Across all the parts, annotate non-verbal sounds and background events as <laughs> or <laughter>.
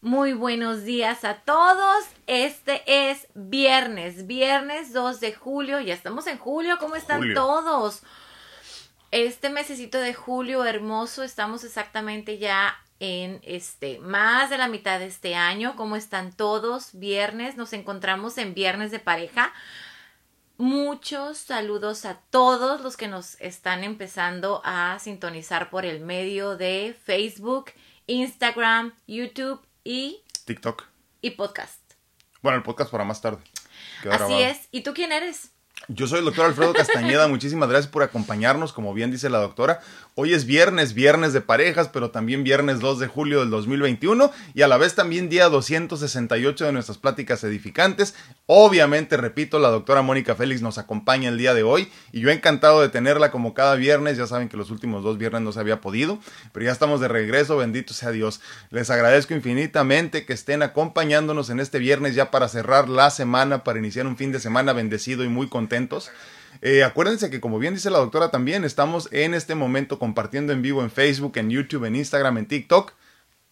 Muy buenos días a todos. Este es viernes, viernes 2 de julio. Ya estamos en julio. ¿Cómo están Julio. todos? Este mesecito de julio hermoso, estamos exactamente ya en este más de la mitad de este año. ¿Cómo están todos? Viernes, nos encontramos en viernes de pareja. Muchos saludos a todos los que nos están empezando a sintonizar por el medio de Facebook, Instagram, YouTube y, TikTok. y podcast. Bueno, el podcast para más tarde. Queda Así grabado. es. ¿Y tú quién eres? Yo soy el doctor Alfredo Castañeda. <laughs> Muchísimas gracias por acompañarnos, como bien dice la doctora. Hoy es viernes, viernes de parejas, pero también viernes 2 de julio del 2021 y a la vez también día 268 de nuestras pláticas edificantes. Obviamente, repito, la doctora Mónica Félix nos acompaña el día de hoy y yo encantado de tenerla como cada viernes. Ya saben que los últimos dos viernes no se había podido, pero ya estamos de regreso. Bendito sea Dios. Les agradezco infinitamente que estén acompañándonos en este viernes ya para cerrar la semana, para iniciar un fin de semana bendecido y muy contentos. Eh, acuérdense que como bien dice la doctora también, estamos en este momento compartiendo en vivo en Facebook, en YouTube, en Instagram, en TikTok.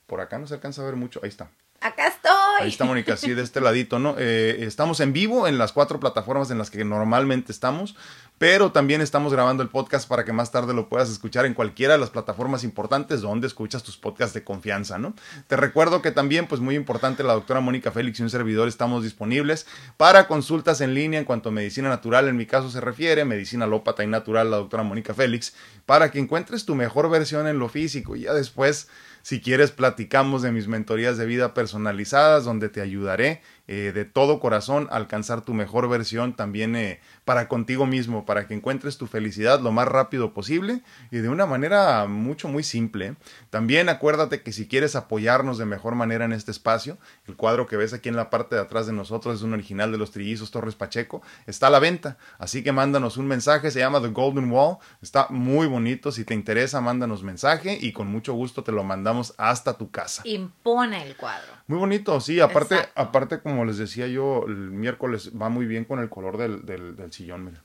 Por acá no se alcanza a ver mucho. Ahí está. Acá estoy. Ahí está Mónica, así de este ladito, ¿no? Eh, estamos en vivo en las cuatro plataformas en las que normalmente estamos, pero también estamos grabando el podcast para que más tarde lo puedas escuchar en cualquiera de las plataformas importantes donde escuchas tus podcasts de confianza, ¿no? Te recuerdo que también, pues muy importante, la doctora Mónica Félix y un servidor estamos disponibles para consultas en línea en cuanto a medicina natural, en mi caso se refiere, medicina alópata y natural, la doctora Mónica Félix, para que encuentres tu mejor versión en lo físico y ya después si quieres, platicamos de mis mentorías de vida personalizadas, donde te ayudaré eh, de todo corazón alcanzar tu mejor versión también eh, para contigo mismo, para que encuentres tu felicidad lo más rápido posible y de una manera mucho, muy simple. También acuérdate que si quieres apoyarnos de mejor manera en este espacio, el cuadro que ves aquí en la parte de atrás de nosotros es un original de los trillizos Torres Pacheco, está a la venta, así que mándanos un mensaje, se llama The Golden Wall, está muy bonito, si te interesa, mándanos mensaje y con mucho gusto te lo mandamos hasta tu casa. Impone el cuadro. Muy bonito, sí, aparte, Exacto. aparte como les decía yo, el miércoles va muy bien con el color del, del, del sillón, mira.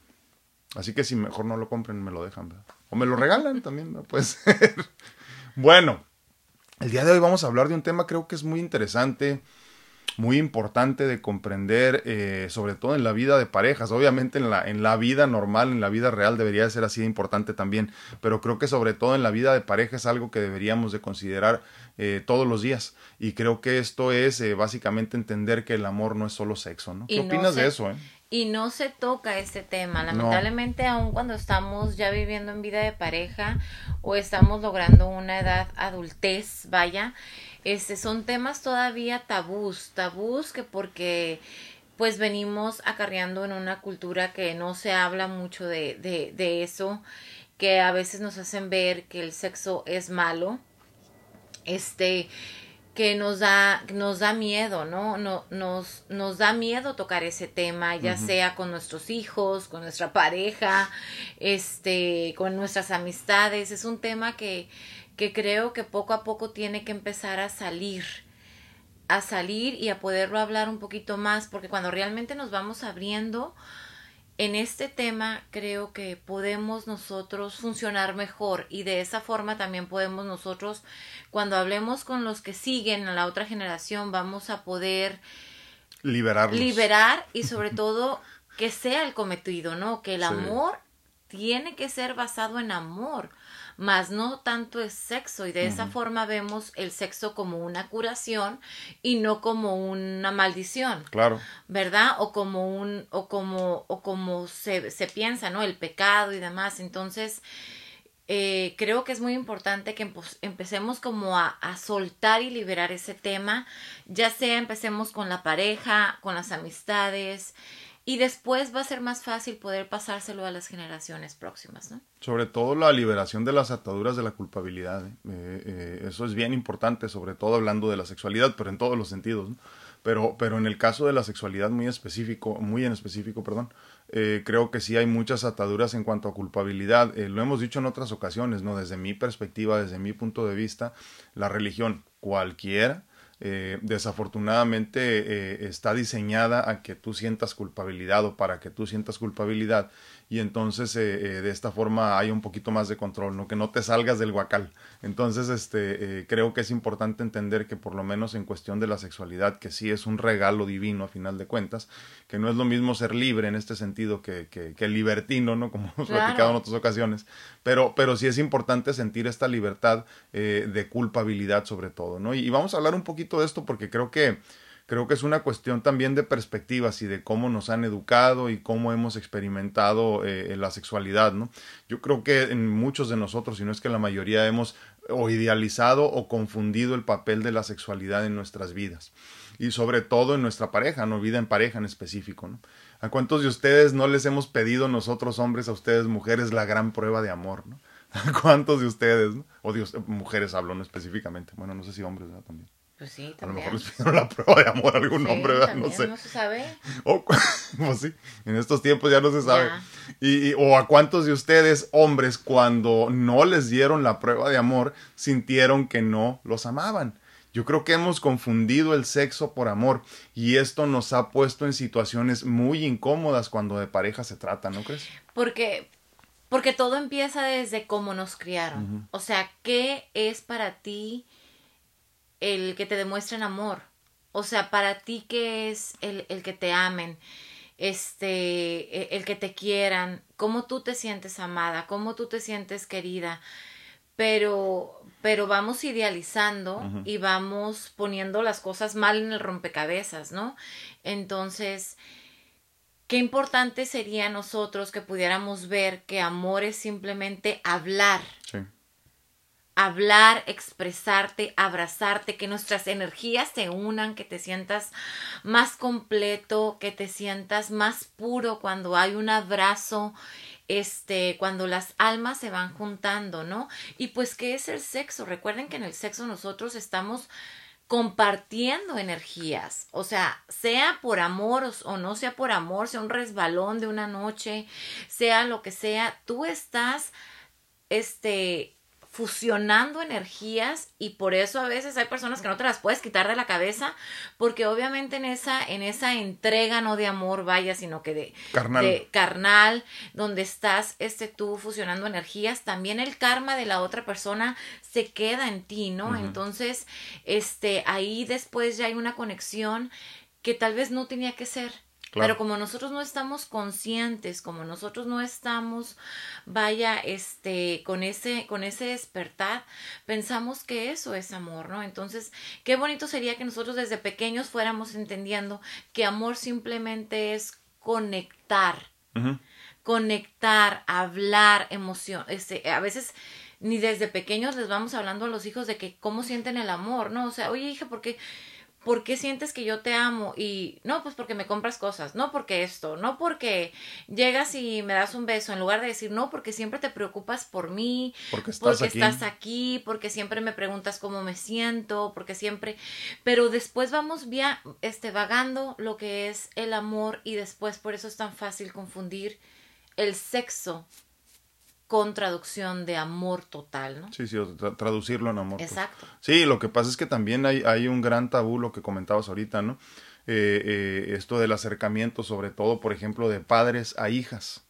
Así que si mejor no lo compren, me lo dejan, ¿verdad? O me lo regalan <laughs> también, ¿no? Puede ser. Bueno, el día de hoy vamos a hablar de un tema creo que es muy interesante, muy importante de comprender, eh, sobre todo en la vida de parejas. Obviamente en la, en la vida normal, en la vida real debería de ser así de importante también, pero creo que sobre todo en la vida de pareja es algo que deberíamos de considerar eh, todos los días. Y creo que esto es eh, básicamente entender que el amor no es solo sexo, ¿no? ¿Qué no opinas se- de eso, eh? Y no se toca este tema. Lamentablemente, aun cuando estamos ya viviendo en vida de pareja o estamos logrando una edad adultez, vaya, este son temas todavía tabús, tabús que porque pues venimos acarreando en una cultura que no se habla mucho de, de, de eso, que a veces nos hacen ver que el sexo es malo, este que nos da nos da miedo no, no nos nos da miedo tocar ese tema ya sea con nuestros hijos con nuestra pareja este con nuestras amistades. Es un tema que que creo que poco a poco tiene que empezar a salir a salir y a poderlo hablar un poquito más porque cuando realmente nos vamos abriendo en este tema creo que podemos nosotros funcionar mejor y de esa forma también podemos nosotros cuando hablemos con los que siguen a la otra generación vamos a poder Liberarlos. liberar y <laughs> sobre todo que sea el cometido, ¿no? Que el Sí. amor tiene que ser basado en amor, más no tanto es sexo y de esa forma vemos el sexo como una curación y no como una maldición. Claro. ¿verdad? O como un, o como, o como se, se piensa, ¿no? El pecado y demás. Entonces, eh, creo que es muy importante que empecemos como a, a soltar y liberar ese tema, ya sea empecemos con la pareja, con las amistades, y después va a ser más fácil poder pasárselo a las generaciones próximas, ¿no? Sobre todo la liberación de las ataduras de la culpabilidad. ¿eh? Eh, eh, eso es bien importante, sobre todo hablando de la sexualidad, pero en todos los sentidos. ¿no? Pero, pero en el caso de la sexualidad muy específico, muy en específico, perdón, creo que sí hay muchas ataduras en cuanto a culpabilidad. Lo hemos dicho en otras ocasiones, ¿no? Desde mi perspectiva, desde mi punto de vista, la religión cualquiera eh, desafortunadamente eh, está diseñada a que tú sientas culpabilidad o para que tú sientas culpabilidad y entonces eh, eh, de esta forma hay un poquito más de control, ¿no? Que no te salgas del guacal. Entonces, este, eh, creo que es importante entender que por lo menos en cuestión de la sexualidad, que sí es un regalo divino a final de cuentas, que no es lo mismo ser libre en este sentido que, que, que libertino, ¿no? <laughs> Como hemos platicado en otras ocasiones, pero, pero sí es importante sentir esta libertad de culpabilidad sobre todo, ¿no? y vamos a hablar un poquito de esto porque creo que creo que es una cuestión también de perspectivas y de cómo nos han educado y cómo hemos experimentado eh, la sexualidad, ¿no? Yo creo que en muchos de nosotros, si no es que la mayoría, hemos o idealizado o confundido el papel de la sexualidad en nuestras vidas y sobre todo en nuestra pareja, no vida en pareja en específico, ¿no? ¿A cuántos de ustedes no les hemos pedido nosotros hombres a ustedes mujeres la gran prueba de amor, ¿no? <laughs> ¿A cuántos de ustedes, ¿no? o Dios, mujeres hablo no específicamente, bueno, no sé si hombres ¿verdad? también. Pues sí, A lo mejor les <laughs> pidieron la prueba de amor a algún hombre, ¿verdad? No sé. No se sabe. O, <laughs> pues sí, en estos tiempos ya no se sabe. Y, o a cuántos de ustedes, hombres, cuando no les dieron la prueba de amor, sintieron que no los amaban. Yo creo que hemos confundido el sexo por amor y esto nos ha puesto en situaciones muy incómodas cuando de pareja se trata, ¿no crees? Porque porque todo empieza desde cómo nos criaron. O sea, ¿qué es para ti el que te demuestren amor. O sea, para ti que es el, el que te amen, este, e, el que te quieran, cómo tú te sientes amada, cómo tú te sientes querida, pero, pero vamos idealizando y vamos poniendo las cosas mal en el rompecabezas, ¿no? Entonces, qué importante sería nosotros que pudiéramos ver que amor es simplemente hablar. Sí hablar, expresarte, abrazarte, que nuestras energías se unan, que te sientas más completo, que te sientas más puro cuando hay un abrazo, este, cuando las almas se van juntando, ¿no? Y pues, ¿qué es el sexo? Recuerden que en el sexo nosotros estamos compartiendo energías, o sea, sea por amor o no sea por amor, sea un resbalón de una noche, sea lo que sea, tú estás, este, fusionando energías y por eso a veces hay personas que no te las puedes quitar de la cabeza porque obviamente en esa en esa entrega no de amor vaya sino que de carnal, de carnal donde estás este tú fusionando energías también el karma de la otra persona se queda en ti no entonces este ahí después ya hay una conexión que tal vez no tenía que ser pero como nosotros no estamos conscientes, como nosotros no estamos, vaya, este, con ese, con ese despertar, pensamos que eso es amor, ¿no? Entonces, qué bonito sería que nosotros desde pequeños fuéramos entendiendo que amor simplemente es conectar, conectar, hablar, emoción, este, a veces ni desde pequeños les vamos hablando a los hijos de que cómo sienten el amor, ¿no? O sea, oye hija, ¿por qué? ¿Por qué sientes que yo te amo? Y no, pues porque me compras cosas, no porque esto, no porque llegas y me das un beso, en lugar de decir no, porque siempre te preocupas por mí, porque estás, aquí. estás aquí, porque siempre me preguntas cómo me siento, porque siempre, pero después vamos via, este, vagando lo que es el amor y después por eso es tan fácil confundir el sexo con traducción de amor total, ¿no? Sí, sí, traducirlo en amor. Exacto. Sí, lo que pasa es que también hay, hay un gran tabú, lo que comentabas ahorita, ¿no? Eh, eh, esto del acercamiento, sobre todo, por ejemplo, de padres a hijas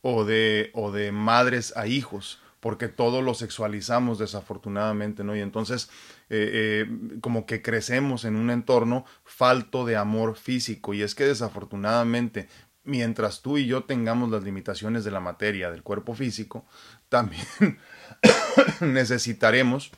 o de, o de madres a hijos, porque todo lo sexualizamos desafortunadamente, ¿no? Y entonces, eh, como que crecemos en un entorno falto de amor físico, y es que desafortunadamente mientras tú y yo tengamos las limitaciones de la materia, del cuerpo físico, también <coughs> necesitaremos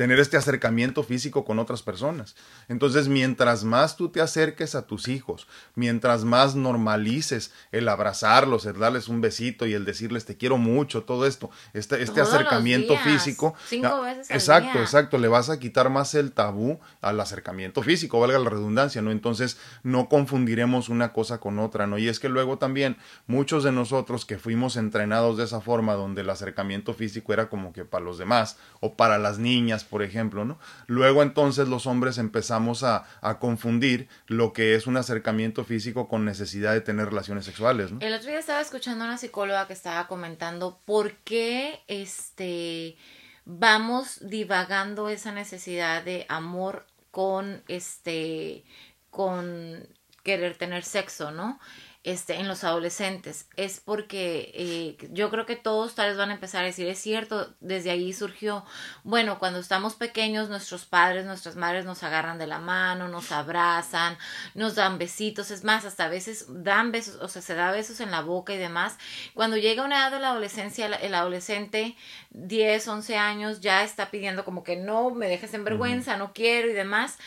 tener este acercamiento físico con otras personas. Entonces, mientras más tú te acerques a tus hijos, mientras más normalices el abrazarlos, el darles un besito y el decirles te quiero mucho, todo esto, este, este acercamiento físico. Cinco veces exacto, exacto, le vas a quitar más el tabú al acercamiento físico, valga la redundancia, ¿no? Entonces, no confundiremos una cosa con otra, ¿no? Y es que luego también muchos de nosotros que fuimos entrenados de esa forma, donde el acercamiento físico era como que para los demás o para las niñas, por ejemplo, ¿no? Luego entonces los hombres empezamos a, a, confundir lo que es un acercamiento físico con necesidad de tener relaciones sexuales, ¿no? El otro día estaba escuchando a una psicóloga que estaba comentando por qué este vamos divagando esa necesidad de amor con este con querer tener sexo, ¿no? Este, en los adolescentes es porque eh, yo creo que todos tal vez van a empezar a decir, es cierto, desde ahí surgió, bueno, cuando estamos pequeños nuestros padres, nuestras madres nos agarran de la mano, nos abrazan, nos dan besitos, es más, hasta a veces dan besos, o sea, se da besos en la boca y demás. Cuando llega una edad de la adolescencia, el adolescente, 10, 11 años, ya está pidiendo como que no, me dejes en vergüenza, no quiero y demás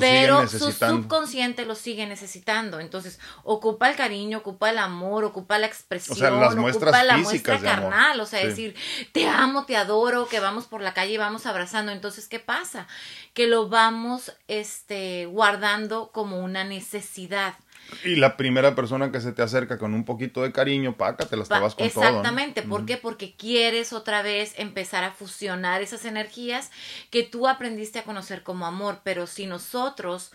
pero, su subconsciente lo sigue necesitando. Entonces, ocupa el cariño, ocupa el amor, ocupa la expresión, ocupa la muestra carnal, o sea, decir, te amo, te adoro, que vamos por la calle y vamos abrazando. Entonces, ¿qué pasa? Que lo vamos este guardando como una necesidad. Y la primera persona que se te acerca con un poquito de cariño, paca, te las vas con Exactamente, ¿por qué? Porque quieres otra vez empezar a fusionar esas energías que tú aprendiste a conocer como amor, pero si nosotros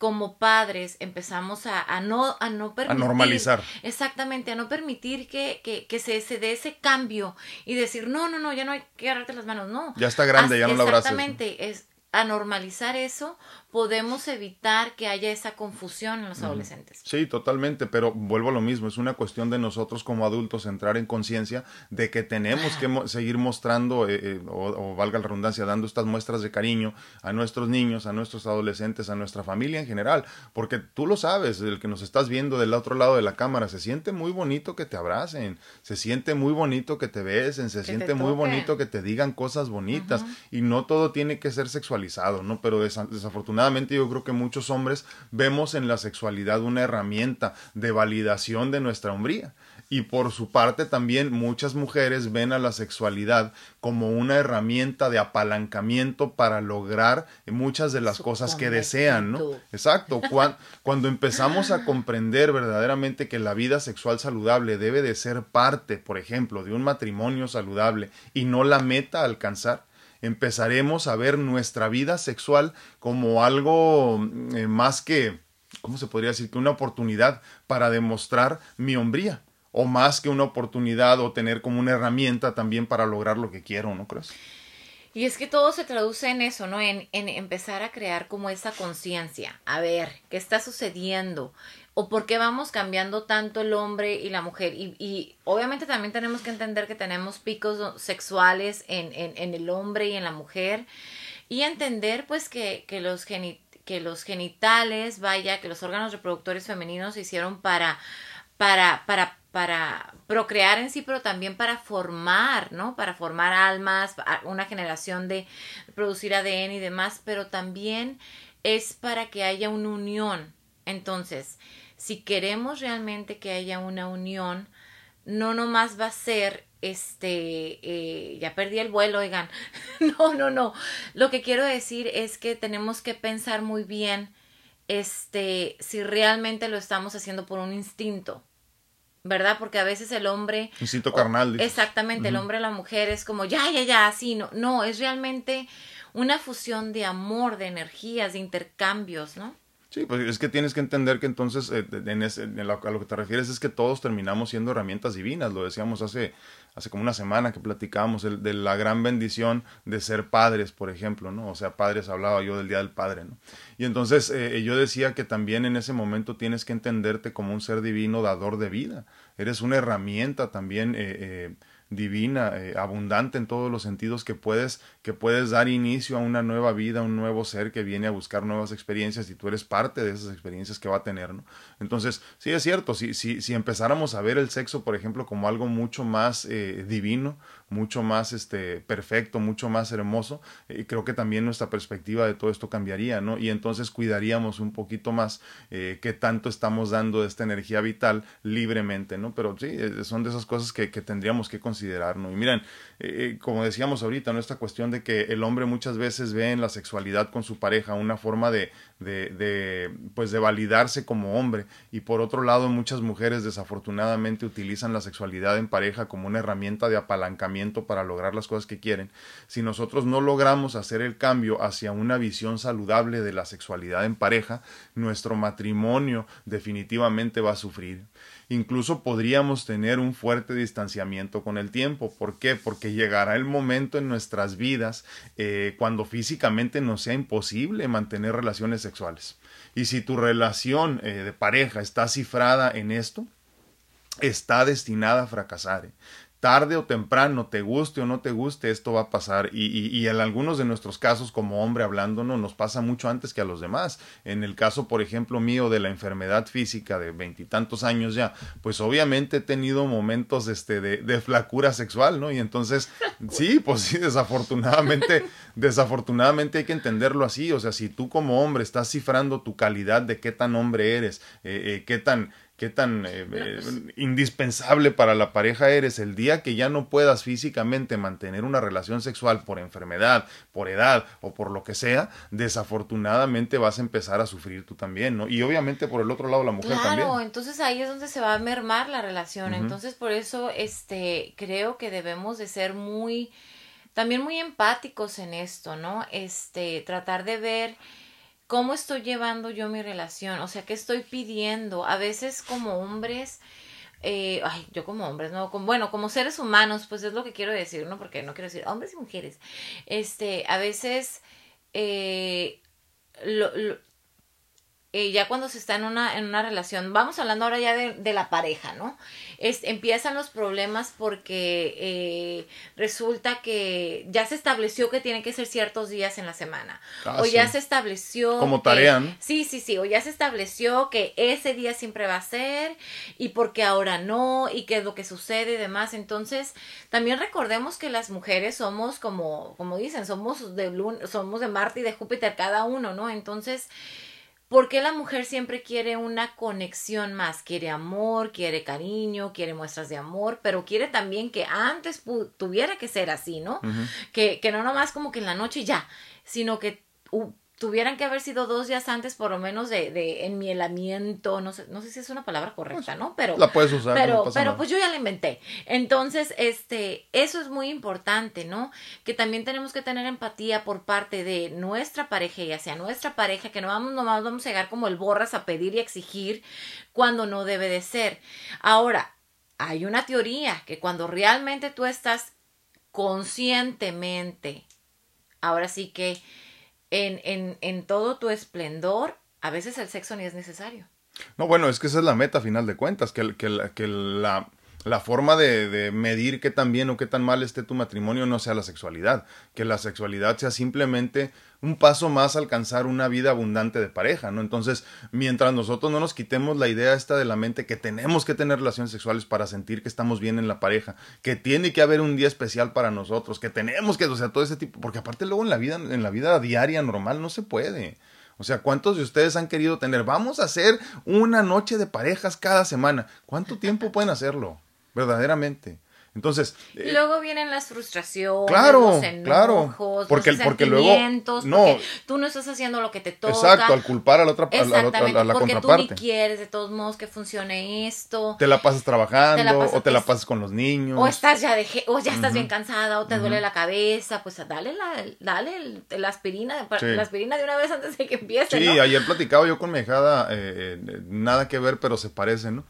como padres empezamos a, a no a no permitir a normalizar. Exactamente a no permitir que, que, que se, se dé ese cambio y decir no no no ya no hay que agarrarte las manos no. Ya está grande ya no la abrazas exactamente es a normalizar eso podemos evitar que haya esa confusión en los adolescentes. Sí, totalmente, pero vuelvo a lo mismo, es una cuestión de nosotros como adultos entrar en conciencia de que tenemos que seguir mostrando, eh, eh, o, valga la redundancia, dando estas muestras de cariño a nuestros niños, a nuestros adolescentes, a nuestra familia en general, porque tú lo sabes, el que nos estás viendo del otro lado de la cámara, se siente muy bonito que te abracen, se siente muy bonito que te besen, se siente muy bonito que te digan cosas bonitas, y no todo tiene que ser sexualizado, ¿no? Pero desafortunadamente yo creo que muchos hombres vemos en la sexualidad una herramienta de validación de nuestra hombría. Y por su parte también muchas mujeres ven a la sexualidad como una herramienta de apalancamiento para lograr muchas de las cosas que desean, ¿no? Exacto. <laughs> Cuando, cuando empezamos a comprender verdaderamente que la vida sexual saludable debe de ser parte, por ejemplo, de un matrimonio saludable y no la meta a alcanzar, empezaremos a ver nuestra vida sexual como algo eh, más que, ¿cómo se podría decir? Que una oportunidad para demostrar mi hombría o más que una oportunidad o tener como una herramienta también para lograr lo que quiero, ¿no crees? Y es que todo se traduce en eso, ¿no? En empezar a crear como esa conciencia. A ver, ¿qué está sucediendo? O por qué vamos cambiando tanto el hombre y la mujer. Y, y obviamente también tenemos que entender que tenemos picos sexuales en, en, en el hombre y en la mujer y entender pues que, que los que los genitales, vaya, que los órganos reproductores femeninos se hicieron para, para, para, para procrear en sí, pero también para formar, ¿no? Para formar almas, una generación de producir ADN y demás, pero también es para que haya una unión. Entonces, si queremos realmente que haya una unión, no nomás va a ser este, eh, ya perdí el vuelo, oigan, <laughs> no, no, no, lo que quiero decir es que tenemos que pensar muy bien, este, si realmente lo estamos haciendo por un instinto, ¿verdad? Porque a veces el hombre... Instinto carnal. exactamente, el hombre y la mujer es como, ya, ya, ya, así, no, no, es realmente una fusión de amor, de energías, de intercambios, ¿no? Sí, pues es que tienes que entender que entonces eh, en ese, lo, a lo que te refieres es que todos terminamos siendo herramientas divinas, lo decíamos hace, hace como una semana que platicábamos de la gran bendición de ser padres, por ejemplo, ¿no? O sea, padres hablaba yo del Día del Padre, ¿no? Y entonces eh, yo decía que también en ese momento tienes que entenderte como un ser divino dador de vida, eres una herramienta también eh, divina, eh, abundante en todos los sentidos que puedes, que puedes dar inicio a una nueva vida, un nuevo ser que viene a buscar nuevas experiencias y tú eres parte de esas experiencias que va a tener, ¿no? Entonces, sí es cierto, si, si, si empezáramos a ver el sexo, por ejemplo, como algo mucho más eh, divino, mucho más este, perfecto, mucho más hermoso, eh, creo que también nuestra perspectiva de todo esto cambiaría, ¿no? Y entonces cuidaríamos un poquito más qué tanto estamos dando de esta energía vital libremente, ¿no? Pero sí, son de esas cosas que, que tendríamos que considerar, Y miren, eh, como decíamos ahorita, ¿no? Esta cuestión de que el hombre muchas veces ve en la sexualidad con su pareja una forma de, de, pues de validarse como hombre y por otro lado muchas mujeres desafortunadamente utilizan la sexualidad en pareja como una herramienta de apalancamiento para lograr las cosas que quieren, si nosotros no logramos hacer el cambio hacia una visión saludable de la sexualidad en pareja, nuestro matrimonio definitivamente va a sufrir. Incluso podríamos tener un fuerte distanciamiento con el tiempo. ¿Por qué? Porque llegará el momento en nuestras vidas eh, cuando físicamente nos sea imposible mantener relaciones sexuales. Y si tu relación eh, de pareja está cifrada en esto, está destinada a fracasar. ¿eh? Tarde o temprano, te guste o no te guste, esto va a pasar. Y, y, y, en algunos de nuestros casos, como hombre hablando, no nos pasa mucho antes que a los demás. En el caso, por ejemplo, mío de la enfermedad física de veintitantos años ya, pues obviamente he tenido momentos este, de, de flacura sexual, ¿no? Y entonces, <laughs> sí, pues sí, desafortunadamente, desafortunadamente hay que entenderlo así. O sea, si tú como hombre estás cifrando tu calidad de qué tan hombre eres, eh, eh, qué tan qué tan eh, pues indispensable para la pareja eres el día que ya no puedas físicamente mantener una relación sexual por enfermedad, por edad o por lo que sea, desafortunadamente vas a empezar a sufrir tú también, ¿no? Y obviamente por el otro lado la mujer también. Claro, entonces ahí es donde se va a mermar la relación. Entonces por eso este creo que debemos de ser muy también muy empáticos en esto, ¿no? Este tratar de ver ¿Cómo estoy llevando yo mi relación? O sea, ¿qué estoy pidiendo? A veces como hombres, eh, ay, yo como hombres, no, como, bueno, como seres humanos, pues es lo que quiero decir, ¿no? Porque no quiero decir hombres y mujeres. Este, a veces, eh, lo, eh, ya cuando se está en una, en una relación, vamos hablando ahora ya de, de la pareja, ¿no? Es, empiezan los problemas porque eh, resulta que ya se estableció que tienen que ser ciertos días en la semana. Ah, o ya se estableció. Como que- tarea, ¿no? Sí, sí, sí. O ya se estableció que ese día siempre va a ser y porque ahora no y qué es lo que sucede y demás. Entonces, también recordemos que las mujeres somos como, como dicen, somos de Lun- somos de Marte y de Júpiter cada uno, ¿no? Entonces, ¿Por qué la mujer siempre quiere una conexión más? Quiere amor, quiere cariño, quiere muestras de amor, pero quiere también que antes tuviera que ser así, ¿no? que, que no nomás como que en la noche ya, sino que uh, tuvieran que haber sido dos días antes por lo menos de, de enmielamiento, no sé, no sé si es una palabra correcta, ¿no? Pero La puedes usar. pero, no pasa pero nada. pues yo ya la inventé. Entonces, este, eso es muy importante, ¿no? Que también tenemos que tener empatía por parte de nuestra pareja y hacia nuestra pareja, que no vamos, nomás vamos a llegar como el borras a pedir y exigir cuando no debe de ser. Ahora, hay una teoría que cuando realmente tú estás conscientemente, ahora sí que en, en, en todo tu esplendor, a veces el sexo ni es necesario. No, bueno, es que esa es la meta final de cuentas, que, que, que la, la forma de, medir qué tan bien o qué tan mal esté tu matrimonio no sea la sexualidad, que la sexualidad sea simplemente un paso más a alcanzar una vida abundante de pareja, ¿no? Entonces, mientras nosotros no nos quitemos la idea esta de la mente que tenemos que tener relaciones sexuales para sentir que estamos bien en la pareja, que tiene que haber un día especial para nosotros, que tenemos que, o sea, todo ese tipo, porque aparte luego en la vida, en la vida diaria normal no se puede. O sea, ¿cuántos de ustedes han querido tener? Vamos a hacer una noche de parejas cada semana. ¿Cuánto tiempo pueden hacerlo? Verdaderamente. Entonces, Y eh, luego vienen las frustraciones, Claro, los enojos, claro. Porque- los porque luego- no. porque tú no estás haciendo lo que te toca. exacto, al culpar a la otra a la, a la- porque tú ni contraparte. quieres de todos modos que funcione esto. Te la pasas trabajando Te la pasas- o te la es- pasas con los niños. O estás ya de, o ya estás Ujú. bien cansada o te duele Ujú. la cabeza, pues dale la, dale la aspirina, Sí. la aspirina de una vez antes de que empiece, Sí, ¿no? ayer platicaba yo con mi hijada, eh, eh, nada que ver, pero se parece, ¿no?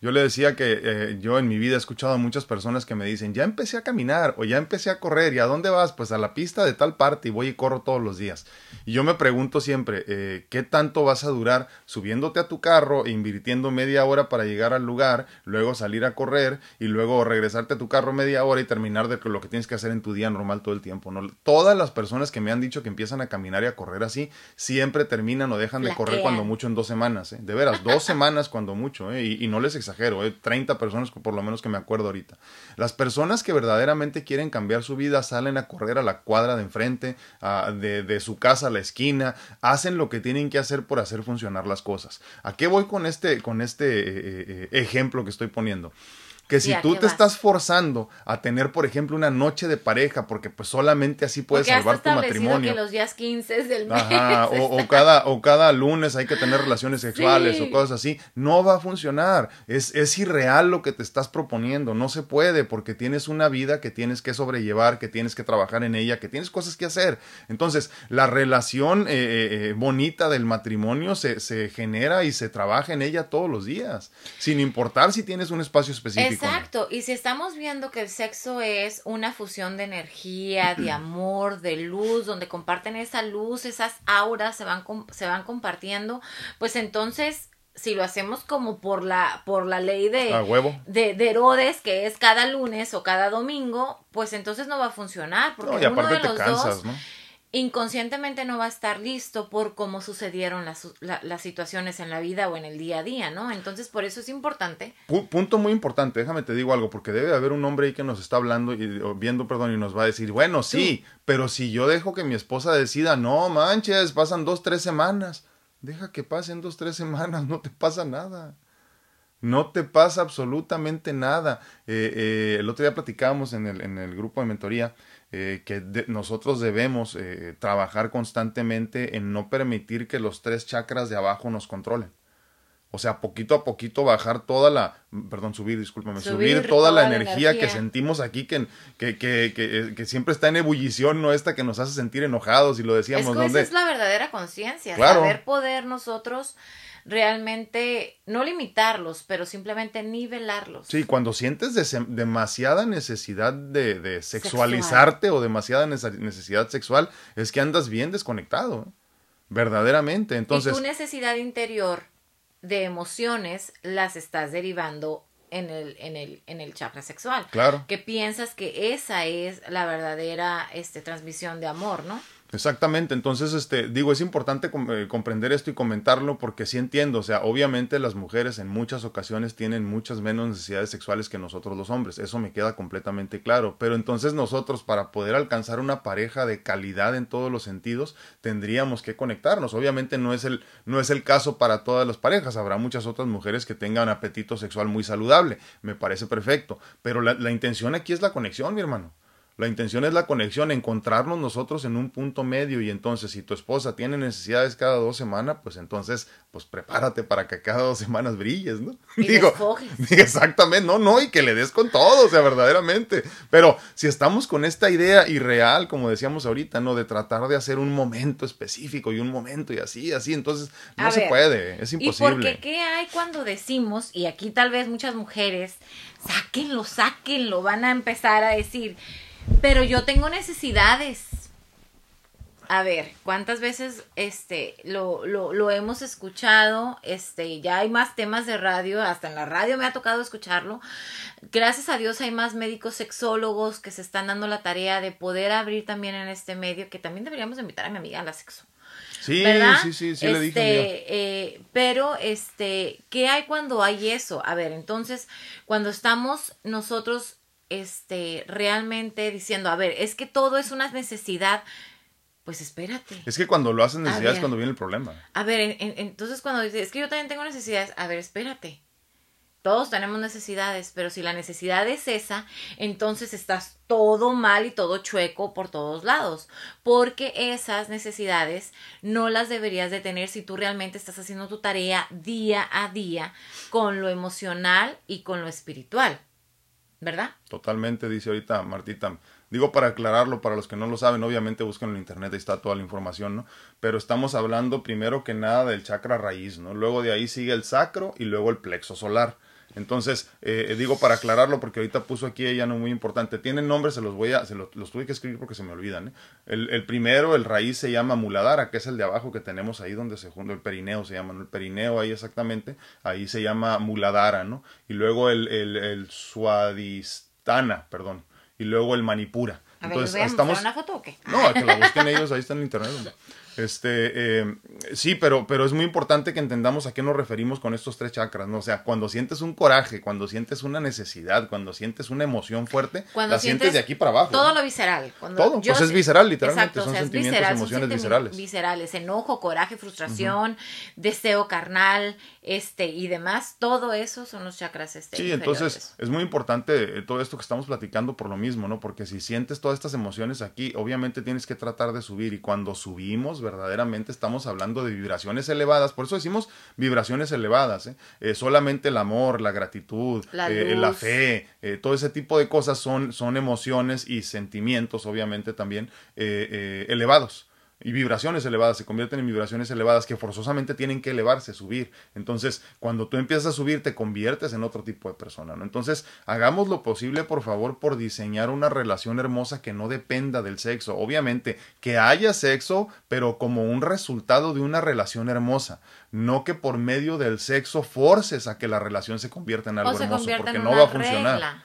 Yo le decía que eh, yo en mi vida he escuchado a muchas personas que me dicen, ya empecé a caminar o ya empecé a correr, ¿y a dónde vas? Pues a la pista de tal parte y voy y corro todos los días. Y yo me pregunto siempre, eh, ¿qué tanto vas a durar subiéndote a tu carro, e invirtiendo media hora para llegar al lugar, luego salir a correr y luego regresarte a tu carro media hora y terminar de lo que tienes que hacer en tu día normal todo el tiempo? ¿no? Todas las personas que me han dicho que empiezan a caminar y a correr así, siempre terminan o dejan de correr cuando mucho en dos semanas, ¿eh? De veras, dos semanas cuando mucho, ¿eh? Y, y no les exagero, ¿eh? 30 personas por lo menos que me acuerdo ahorita. Las personas que verdaderamente quieren cambiar su vida salen a correr a la cuadra de enfrente, a- de, su casa a la esquina, hacen lo que tienen que hacer por hacer funcionar las cosas. ¿A qué voy con este, con este eh, eh, eh, ejemplo que estoy poniendo? Que si tú te estás forzando a tener, por ejemplo, una noche de pareja, porque pues solamente así puedes salvar tu matrimonio. que los días 15 del mes. Ajá, <laughs> o, cada, o cada lunes hay que tener relaciones sexuales o cosas así. No va a funcionar. Es, es irreal lo que te estás proponiendo. No se puede porque tienes una vida que tienes que sobrellevar, que tienes que trabajar en ella, que tienes cosas que hacer. Entonces, la relación eh, eh, eh, bonita del matrimonio se, se genera y se trabaja en ella todos los días, sin importar si tienes un espacio específico. Exacto, y si estamos viendo que el sexo es una fusión de energía, de <clears throat> amor, de luz, donde comparten esa luz, esas auras se van, se van compartiendo, pues entonces si lo hacemos como por la por la ley de, de, de Herodes que es cada lunes o cada domingo pues entonces no va a funcionar porque uno de los dos inconscientemente no va a estar listo por cómo sucedieron las, las, situaciones en la vida o en el día a día, ¿no? Entonces, por eso es importante. punto muy importante, déjame te digo algo, porque debe haber un hombre ahí que nos está hablando y viendo, perdón, y nos va a decir, bueno, sí, pero si yo dejo que mi esposa decida, no manches, pasan dos, tres semanas, deja que pasen dos, tres semanas, no te pasa nada. No te pasa absolutamente nada. Eh, eh, el otro día platicábamos en el, en el grupo de mentoría eh, que nosotros debemos eh, trabajar constantemente en no permitir que los tres chakras de abajo nos controlen. O sea, poquito a poquito bajar toda la, perdón, subir, discúlpame, subir, toda, la, energía, que sentimos aquí, que, que, que, que, siempre está en ebullición, ¿no? Esta que nos hace sentir enojados y lo decíamos. Es esa es la verdadera conciencia, saber poder nosotros realmente no limitarlos, pero simplemente nivelarlos. Sí, cuando sientes demasiada necesidad de, sexualizarte o demasiada necesidad sexual, es que andas bien desconectado, verdaderamente. Entonces, y tu necesidad interior de emociones las estás derivando en el, en el, en el chakra sexual. Claro. Que piensas que esa es la verdadera este, transmisión de amor, ¿no? Exactamente, entonces, este, digo, es importante eh, comprender esto y comentarlo porque sí entiendo, o sea, obviamente las mujeres en muchas ocasiones tienen muchas menos necesidades sexuales que nosotros los hombres, eso me queda completamente claro, pero entonces nosotros para poder alcanzar una pareja de calidad en todos los sentidos tendríamos que conectarnos, obviamente no es el, no es el caso para todas las parejas, habrá muchas otras mujeres que tengan apetito sexual muy saludable, me parece perfecto, pero la, la intención aquí es la conexión, mi hermano. La intención es la conexión, encontrarnos nosotros en un punto medio y entonces si tu esposa tiene necesidades cada dos semanas, pues entonces pues prepárate para que cada dos semanas brilles, ¿no? Y <laughs> Digo, <laughs> exactamente, no, no, y que le des con todo, o sea, verdaderamente. Pero si estamos con esta idea irreal, como decíamos ahorita, ¿no? De tratar de hacer un momento específico y un momento y así, así, entonces no se puede, es imposible. ¿Y porque qué hay cuando decimos, y aquí tal vez muchas mujeres, sáquenlo, sáquenlo, van a empezar a decir pero yo tengo necesidades. A ver, ¿cuántas veces este lo, lo, lo, hemos escuchado? Este, ya hay más temas de radio, hasta en la radio me ha tocado escucharlo. Gracias a Dios hay más médicos sexólogos que se están dando la tarea de poder abrir también en este medio, que también deberíamos invitar a mi amiga a la sexo. Sí, sí, sí, sí, le dije. Este, eh, pero, este, ¿qué hay cuando hay eso? A ver, entonces, cuando estamos nosotros este, realmente diciendo, a ver, es que todo es una necesidad, pues espérate. Es que cuando lo hacen necesidad es cuando viene el problema. A ver, entonces cuando dices, es que yo también tengo necesidades, a ver, espérate. Todos tenemos necesidades, pero si la necesidad es esa, entonces estás todo mal y todo chueco por todos lados, porque esas necesidades no las deberías de tener si tú realmente estás haciendo tu tarea día a día con lo emocional y con lo espiritual. ¿Verdad? Totalmente, dice ahorita Martita. Digo para aclararlo, para los que no lo saben, obviamente buscan en internet, ahí está toda la información, ¿no? Pero estamos hablando primero que nada del chakra raíz, ¿no? Luego de ahí sigue el sacro y luego el plexo solar. Entonces, eh, digo para aclararlo, porque ahorita puso aquí ella no muy importante. Tienen nombres, se los voy a, se los, tuve que escribir porque se me olvidan. ¿eh? El, el, primero, el raíz se llama muladara, que es el de abajo que tenemos ahí donde se junta el perineo, se llama, el perineo ahí exactamente, ahí se llama muladara, ¿no? Y luego el, el, el suadistana, perdón, y luego el manipura. A Entonces, ver, estamos... una foto o qué? No, que la busquen ellos, ahí está en internet. <laughs> Este, eh, sí, pero, pero es muy importante que entendamos a qué nos referimos con estos tres chakras, ¿no? O sea, cuando sientes un coraje, cuando sientes una necesidad, cuando sientes una emoción fuerte, la sientes de aquí para abajo. Todo lo visceral. todo, pues es visceral, literalmente, son sentimientos, emociones viscerales. Viscerales, enojo, coraje, frustración, deseo carnal, este, y demás, todo eso son los chakras este, Sí, entonces es muy importante eh, todo esto que estamos platicando por lo mismo, ¿no? Porque si sientes todas estas emociones aquí, obviamente tienes que tratar de subir y cuando subimos, verdaderamente estamos hablando de vibraciones elevadas, por eso decimos vibraciones elevadas, ¿eh? eh solamente el amor, la gratitud, la, eh, fe, todo ese tipo de cosas son, son emociones y sentimientos, obviamente también elevados y vibraciones elevadas, se convierten en vibraciones elevadas que forzosamente tienen que elevarse, subir. Entonces, cuando tú empiezas a subir, te conviertes en otro tipo de persona, ¿no? Entonces, hagamos lo posible, por favor, por diseñar una relación hermosa que no dependa del sexo. Obviamente, que haya sexo, pero como un resultado de una relación hermosa. No que por medio del sexo forces a que la relación se convierta en algo hermoso, porque no va a funcionar.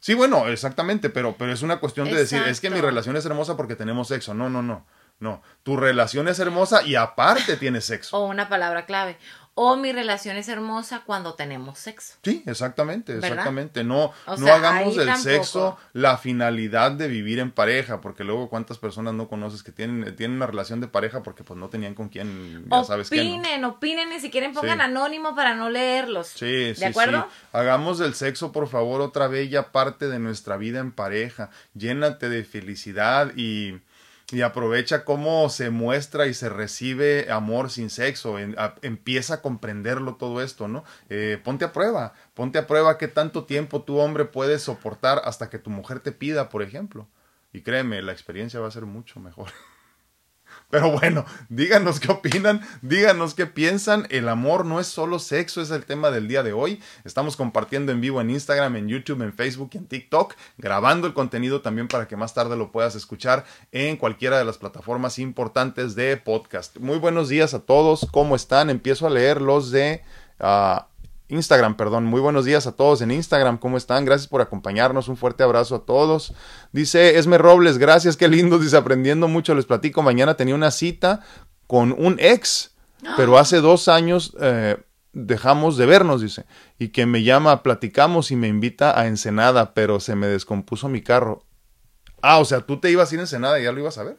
Sí, bueno, exactamente, pero, pero es una cuestión de decir, es que mi relación es hermosa porque tenemos sexo. No, no, no. No, tu relación es hermosa y aparte tienes sexo. <laughs> O una palabra clave. O mi relación es hermosa cuando tenemos sexo. Sí, exactamente, exactamente. No, no hagamos del sexo la finalidad de vivir en pareja, porque luego cuántas personas no conoces que tienen, tienen una relación de pareja porque pues no tenían con quién, ya sabes Opinen, opinen y si quieren pongan anónimo para no leerlos. Sí, sí, ¿De acuerdo? Hagamos del sexo, por favor, otra bella parte de nuestra vida en pareja. Llénate de felicidad y y aprovecha cómo se muestra y se recibe amor sin sexo, empieza a comprenderlo todo esto, ¿no? Eh, ponte a prueba, ponte a prueba qué tanto tiempo tu hombre puede soportar hasta que tu mujer te pida, por ejemplo. Y créeme, la experiencia va a ser mucho mejor. <laughs> Pero bueno, díganos qué opinan, díganos qué piensan. El amor no es solo sexo, es el tema del día de hoy. Estamos compartiendo en vivo en Instagram, en YouTube, en Facebook y en TikTok, grabando el contenido también para que más tarde lo puedas escuchar en cualquiera de las plataformas importantes de podcast. Muy buenos días a todos, ¿cómo están? Empiezo a leer los de... Ah, Instagram, perdón. Muy buenos días a todos en Instagram. ¿Cómo están? Gracias por acompañarnos. Un fuerte abrazo a todos. Dice Esme Robles, gracias, qué lindo. Dice, aprendiendo mucho, les platico. Mañana tenía una cita con un ex, pero hace dos años eh, dejamos de vernos, dice. Y que me llama, platicamos y me invita a Ensenada, pero se me descompuso mi carro. Ah, o sea, tú te ibas a ir a Ensenada y ya lo ibas a ver.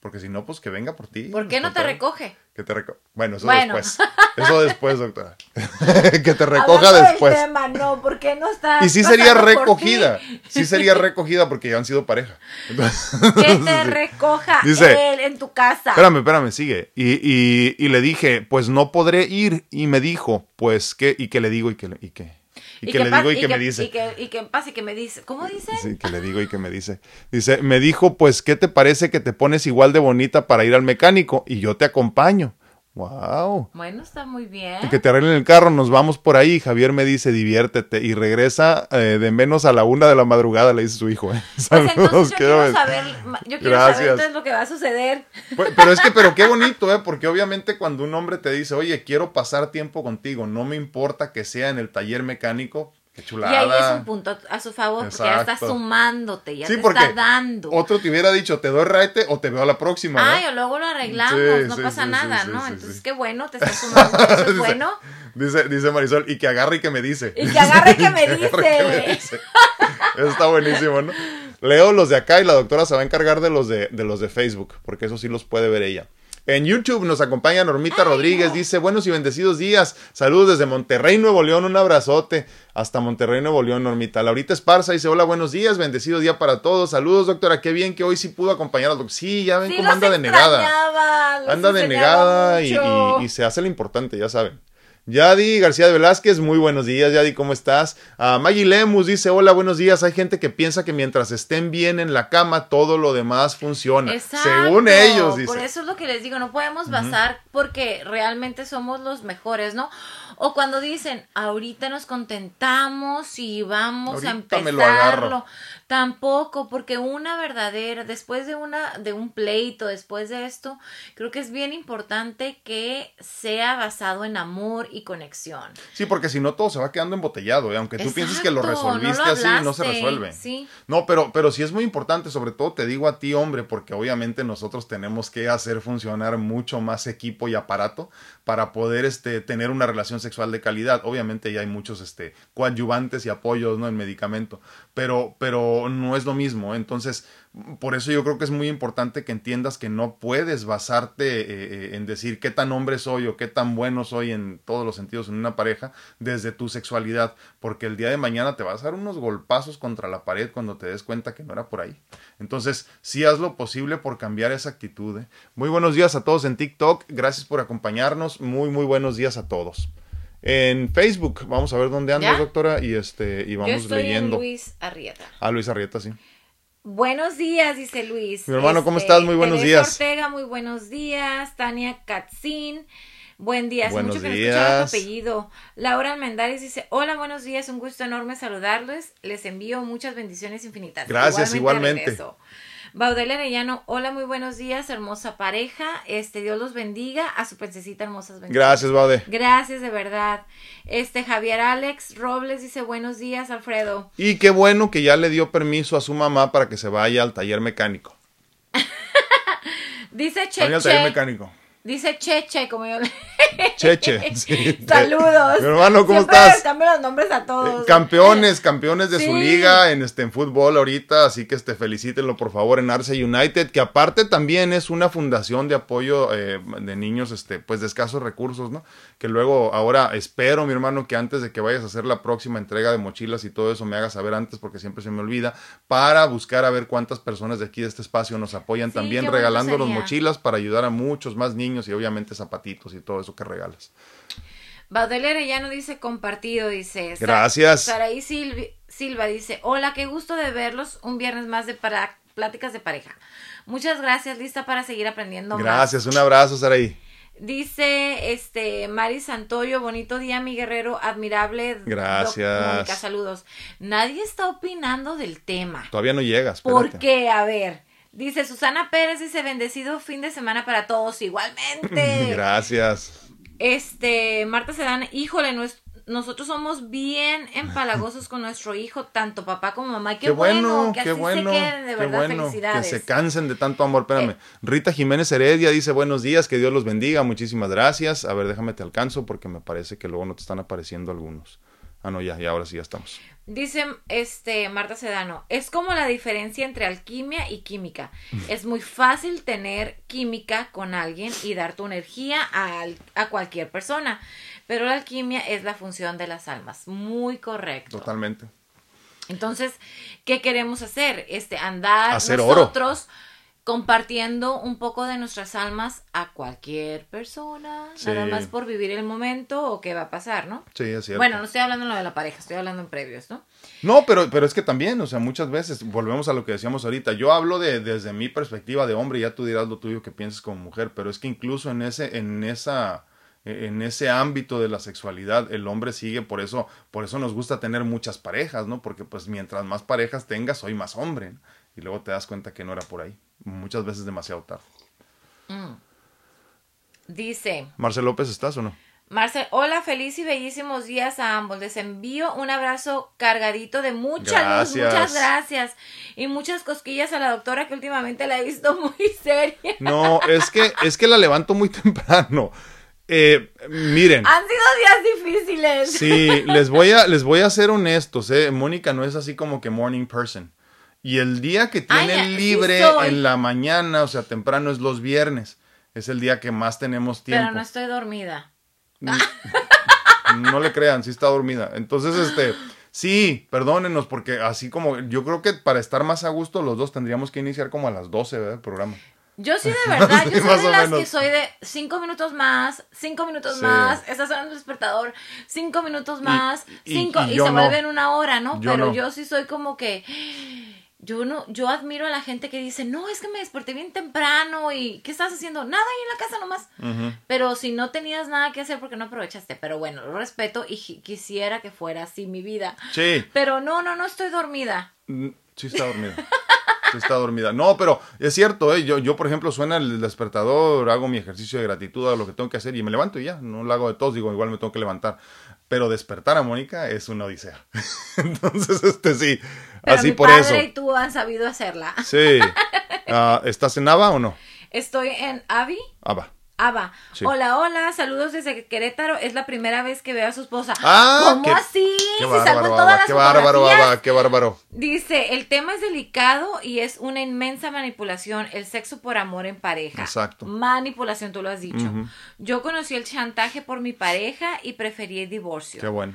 Porque si no, pues que venga por ti. ¿Por qué no te recoge? Que te reco bueno, eso después. Eso después, doctora. <laughs> que te recoja después. Tema, no, ¿por qué no está? Y sí sería recogida. <laughs> Sí sería recogida porque ya han sido pareja. <laughs> que te recoja él en tu casa. Espérame, espérame, sigue. Y, y, y, le dije, pues no podré ir. Y me dijo, pues qué, y qué le digo y qué, y qué. Y, que, le digo y, que, me dice. Y que, y que pase y que me dice. ¿Cómo dice? Sí, que le digo y que me dice. Dice, me dijo, pues, ¿qué te parece que te pones igual de bonita para ir al mecánico? Y yo te acompaño. Wow. Bueno, está muy bien. Que te arreglen el carro, nos vamos por ahí. Javier me dice, diviértete. Y regresa eh, de menos a la una de la madrugada, le dice su hijo. ¿eh? Pues entonces yo quiero saber, yo quiero saber entonces lo que va a suceder. Pues, pero es que, pero qué bonito, ¿eh? Porque obviamente cuando un hombre te dice, oye, quiero pasar tiempo contigo, no me importa que sea en el taller mecánico, y ahí es un punto a su favor, porque ya está sumándote, ya te está dando. Otro te hubiera dicho, te doy raite o te veo a la próxima. Ay, o luego lo arreglamos, no pasa nada, ¿no? Entonces, qué bueno, te está sumando, eso es <laughs> bueno. Dice, dice Marisol, y que agarre y que me dice. Y que agarre y que <laughs> me dice. Eso está buenísimo, ¿no? Leo los de acá y la doctora se va a encargar de los de, de los de Facebook, porque eso sí los puede ver ella. En YouTube nos acompaña Normita Rodríguez, dice buenos y bendecidos días, saludos desde Monterrey, Nuevo León, un abrazote hasta Monterrey, Nuevo León, Normita. Laurita Esparza dice hola, buenos días, bendecido día para todos, saludos doctora, qué bien que hoy sí pudo acompañar a Sí, ya ven cómo anda de negada. Anda de negada y se hace lo importante, ya saben. Yadi García de Velázquez, muy buenos días, Yadi, ¿cómo estás? Uh, Maggie Lemus dice, hola, buenos días. Hay gente que piensa que mientras estén bien en la cama, todo lo demás funciona. Exacto. Según ellos, dice. Por eso es lo que les digo, no podemos basar porque realmente somos los mejores, ¿no? O cuando dicen, ahorita nos contentamos y vamos a Ahorita lo agarro. empezarlo. Tampoco, porque una verdadera, después de una, de un pleito, después de esto, creo que es bien importante que sea basado en amor y conexión. Sí, porque si no todo se va quedando embotellado, ¿eh? aunque tú pienses que lo Exacto, no lo resolviste así, no se resuelve. sí. No, pero, pero sí es muy importante, sobre todo te digo a ti, hombre, porque obviamente nosotros tenemos que hacer funcionar mucho más equipo y aparato para poder este, tener una relación sexual de calidad. Obviamente ya hay muchos este, coadyuvantes y apoyos ¿no? en medicamento, pero, pero no es lo mismo. Entonces, por eso yo creo que es muy importante que entiendas que no puedes basarte eh, eh, en decir qué tan hombre soy o qué tan bueno soy en todos los sentidos en una pareja desde tu sexualidad, porque el día de mañana te vas a dar unos golpazos contra la pared cuando te des cuenta que no era por ahí. Entonces, sí haz lo posible por cambiar esa actitud. ¿eh? Muy buenos días a todos en TikTok, gracias por acompañarnos, muy muy buenos días a todos. En Facebook, vamos a ver dónde andas, ¿Ya? doctora, y este y Yo vamos estoy leyendo. en Luis Arrieta. Ah, Luis Arrieta, sí. Buenos días, dice Luis. Este, Mi hermano, ¿cómo estás? Muy buenos Teresa días. Ortega, muy buenos días. Tania Katzin, buen día. Hace Buenos mucho que no escuchaba tu apellido. Laura Almendares dice, hola, buenos días, un gusto enorme saludarles. Les envío muchas bendiciones infinitas. Gracias, igualmente. Baudel Arellano, hola, muy buenos días, hermosa pareja. Este, Dios los bendiga. A su princesita hermosas bendiciones. Gracias, Baude. Gracias, de verdad. Este, Javier Alex Robles dice, buenos días, Alfredo. Y qué bueno que ya le dio permiso a su mamá para que se vaya al taller mecánico. <laughs> Dice Vaya al taller Cheche. mecánico. Dice Cheche, como yo le... Cheche. <laughs> sí. Saludos. Mi hermano, ¿cómo Siempre estás? cambio los nombres a todos. Eh, Campeones, campeones de su liga en este en fútbol ahorita, así que este felicítenlo por favor en Arce United, que aparte también es una fundación de apoyo eh, de niños este pues de escasos recursos, ¿no? Que luego ahora espero, mi hermano, que antes de que vayas a hacer la próxima entrega de mochilas y todo eso me hagas saber antes porque siempre se me olvida para buscar a ver cuántas personas de aquí de este espacio nos apoyan Sí, también regalándonos mochilas para ayudar a muchos más niños y obviamente zapatitos y todo eso que regalas. Baudel Arellano dice compartido, dice. Gracias. Saraí Silva dice, hola, qué gusto de verlos un viernes más de para pláticas de pareja. Muchas gracias, lista para seguir aprendiendo más. Gracias, un abrazo, Saraí. Dice este Mari Santoyo, bonito día, mi guerrero, admirable. Gracias. Mónica, saludos. Nadie está opinando del tema. Todavía no llegas. ¿Por qué? A ver. Dice Susana Pérez, dice bendecido fin de semana para todos igualmente. <laughs> Gracias. Este, Marta Sedán, híjole, nues- nosotros somos bien empalagosos con nuestro hijo, tanto papá como mamá. Qué, Qué bueno, que qué así bueno, se queden, de qué verdad, bueno, felicidades. que se cansen de tanto amor. Espérame. Eh. Rita Jiménez Heredia dice buenos días, que Dios los bendiga, muchísimas gracias. A ver, déjame te alcanzo porque me parece que luego no te están apareciendo algunos. Ah, no, ya, y ahora sí ya estamos. Dice este Marta Sedano, es como la diferencia entre alquimia y química. <laughs> Es muy fácil tener química con alguien y dar tu energía a, a cualquier persona, pero la alquimia es la función de las almas. Muy correcto. Totalmente. Entonces, ¿qué queremos hacer? Este, andar Hacer oro. Compartiendo un poco de nuestras almas a cualquier persona, Sí. nada más por vivir el momento o qué va a pasar, ¿no? Sí, es cierto. Bueno, no estoy hablando en lo de la pareja, estoy hablando en previos, ¿no? No, pero, pero es que también, o sea, muchas veces, volvemos a lo que decíamos ahorita, yo hablo de, desde mi perspectiva de hombre, ya tú dirás lo tuyo que piensas como mujer, pero es que incluso en ese, en esa, en ese ámbito de la sexualidad, el hombre sigue, por eso, por eso nos gusta tener muchas parejas, ¿no? Porque pues mientras más parejas tengas, soy más hombre, ¿no? Y luego te das cuenta que no era por ahí, muchas veces demasiado tarde. Mm. Dice, Marcel López, ¿estás o no? Marcel, hola, feliz y bellísimos días a ambos. Les envío un abrazo cargadito de mucha luz, muchas gracias. Y muchas cosquillas a la doctora que últimamente la he visto <laughs> muy seria. No, es que, es que la levanto muy <laughs> temprano. Eh, miren. Han sido días difíciles. Sí, les voy a, les voy a ser honestos, ¿eh? Mónica no es así como que morning person. Y el día que Ay, tiene sí libre en la mañana, o sea, temprano es los viernes. Es el día que más tenemos tiempo. Pero no estoy dormida. <laughs> No le crean, sí está dormida. Entonces, este, sí, perdónenos, porque así como yo creo que para estar más a gusto, los dos tendríamos que iniciar como a las 12, ¿verdad? El programa. Yo sí, de <laughs> verdad, Sí, yo soy de las menos. que soy de cinco minutos más, cinco minutos Sí. más, está sonando el despertador, cinco minutos más, y- cinco, y y, se no. vuelve en una hora, ¿no? Yo Pero no. yo sí soy como que, yo no, yo admiro a la gente que dice, no, es que me desperté bien temprano y ¿qué estás haciendo? Nada ahí en la casa nomás. Pero si no tenías nada que hacer, porque no aprovechaste? Pero bueno, lo respeto y quisiera que fuera así mi vida. Sí. Pero no, no, no estoy dormida. Mm, sí está dormida. está dormida. No, pero es cierto, ¿eh? yo, yo, por ejemplo, suena el despertador, hago mi ejercicio de gratitud a lo que tengo que hacer y me levanto y ya, no lo hago de todos, digo, igual me tengo que levantar. Pero despertar a Mónica es una odisea. <laughs> Entonces, este sí, así mi por padre eso. y tú han sabido hacerla. Sí. <laughs> Ah, ¿Estás en Ava o no? Estoy en Avi. Ava. Ava. Hola, hola, saludos desde Querétaro. Es la primera vez que veo a su esposa. Ah, ¿Cómo qué- así? Qué Si bárbaro, todas Ava, las qué bárbaro. Ava, qué bárbaro. Dice, el tema es delicado y es una inmensa manipulación, el sexo por amor en pareja. Exacto. Manipulación, tú lo has dicho. Yo conocí el chantaje por mi pareja y preferí el divorcio. Qué bueno.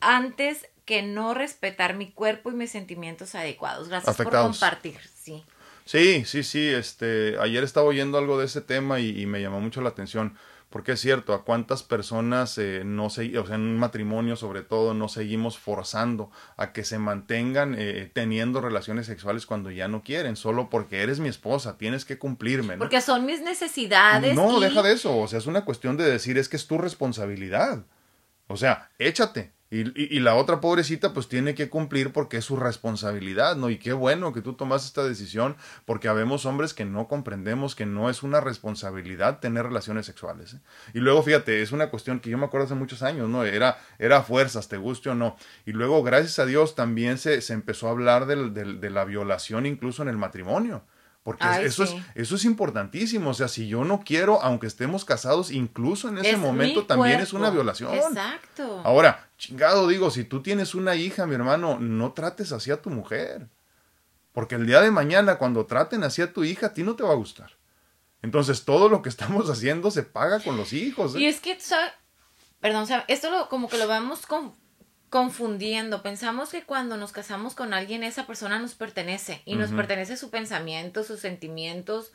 Antes que no respetar mi cuerpo y mis sentimientos adecuados. Gracias Afectados. por compartir. Sí. Sí, sí, sí. Este, ayer estaba oyendo algo de ese tema y, y me llamó mucho la atención. Porque es cierto, a cuántas personas eh, no se, o sea, en un matrimonio sobre todo, no seguimos forzando a que se mantengan eh, teniendo relaciones sexuales cuando ya no quieren, solo porque eres mi esposa, tienes que cumplirme, ¿no? Porque son mis necesidades. No, y- deja de eso. O sea, es una cuestión de decir, es que es tu responsabilidad. O sea, échate. Y, la otra pobrecita pues tiene que cumplir porque es su responsabilidad, ¿no? Y qué bueno que tú tomas esta decisión porque habemos hombres que no comprendemos que no es una responsabilidad tener relaciones sexuales. ¿eh? Y luego, fíjate, es una cuestión que yo me acuerdo hace muchos años, ¿no? Era, era fuerzas, te guste o no. Y luego, gracias a Dios, también se, se empezó a hablar del- del- de la violación incluso en el matrimonio. Porque Ay, eso, sí. es, eso es importantísimo. O sea, si yo no quiero, aunque estemos casados, incluso en ese Es momento también es una violación. Exacto. Ahora, chingado digo, si tú tienes una hija, mi hermano, no trates así a tu mujer. Porque el día de mañana, cuando traten así a tu hija, a ti no te va a gustar. Entonces, todo lo que estamos haciendo se paga con los hijos. ¿eh? Y es que, ¿sabes? Perdón, ¿sabe? esto lo, como que lo vamos con- confundiendo. Pensamos que cuando nos casamos con alguien, esa persona nos pertenece. Y nos pertenece su pensamiento, sus sentimientos,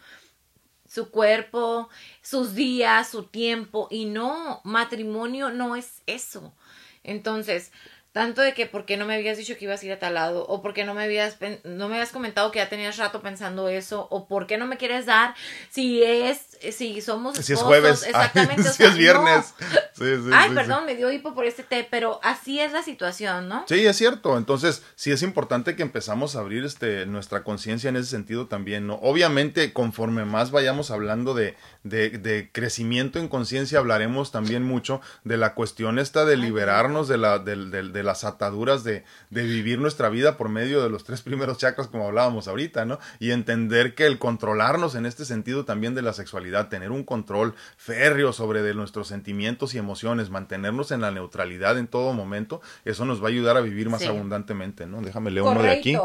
su cuerpo, sus días, su tiempo. Y no, matrimonio no es eso. Entonces, tanto de que por qué no me habías dicho que ibas a ir a tal lado, o por qué no me habías, no me habías comentado que ya tenías rato pensando eso, o por qué no me quieres dar si es, si somos Si es jueves, <laughs> exactamente. Ay, o si sea, es viernes. no. Sí, sí, Ay, sí, perdón, me dio hipo por este té, pero así es la situación, ¿no? Sí, es cierto. Entonces, sí es importante que empezamos a abrir este, nuestra conciencia en ese sentido también, ¿no? Obviamente, conforme más vayamos hablando de, de, de crecimiento en conciencia, hablaremos también mucho de la cuestión esta de liberarnos de, la, de, de- de las ataduras de, de vivir nuestra vida por medio de los tres primeros chakras, como hablábamos ahorita, ¿no? Y entender que el controlarnos en este sentido también de la sexualidad, tener un control férreo sobre de nuestros sentimientos y emociones, mantenernos en la neutralidad en todo momento, eso nos va a ayudar a vivir más Sí. abundantemente, ¿no? Déjame leer uno de aquí.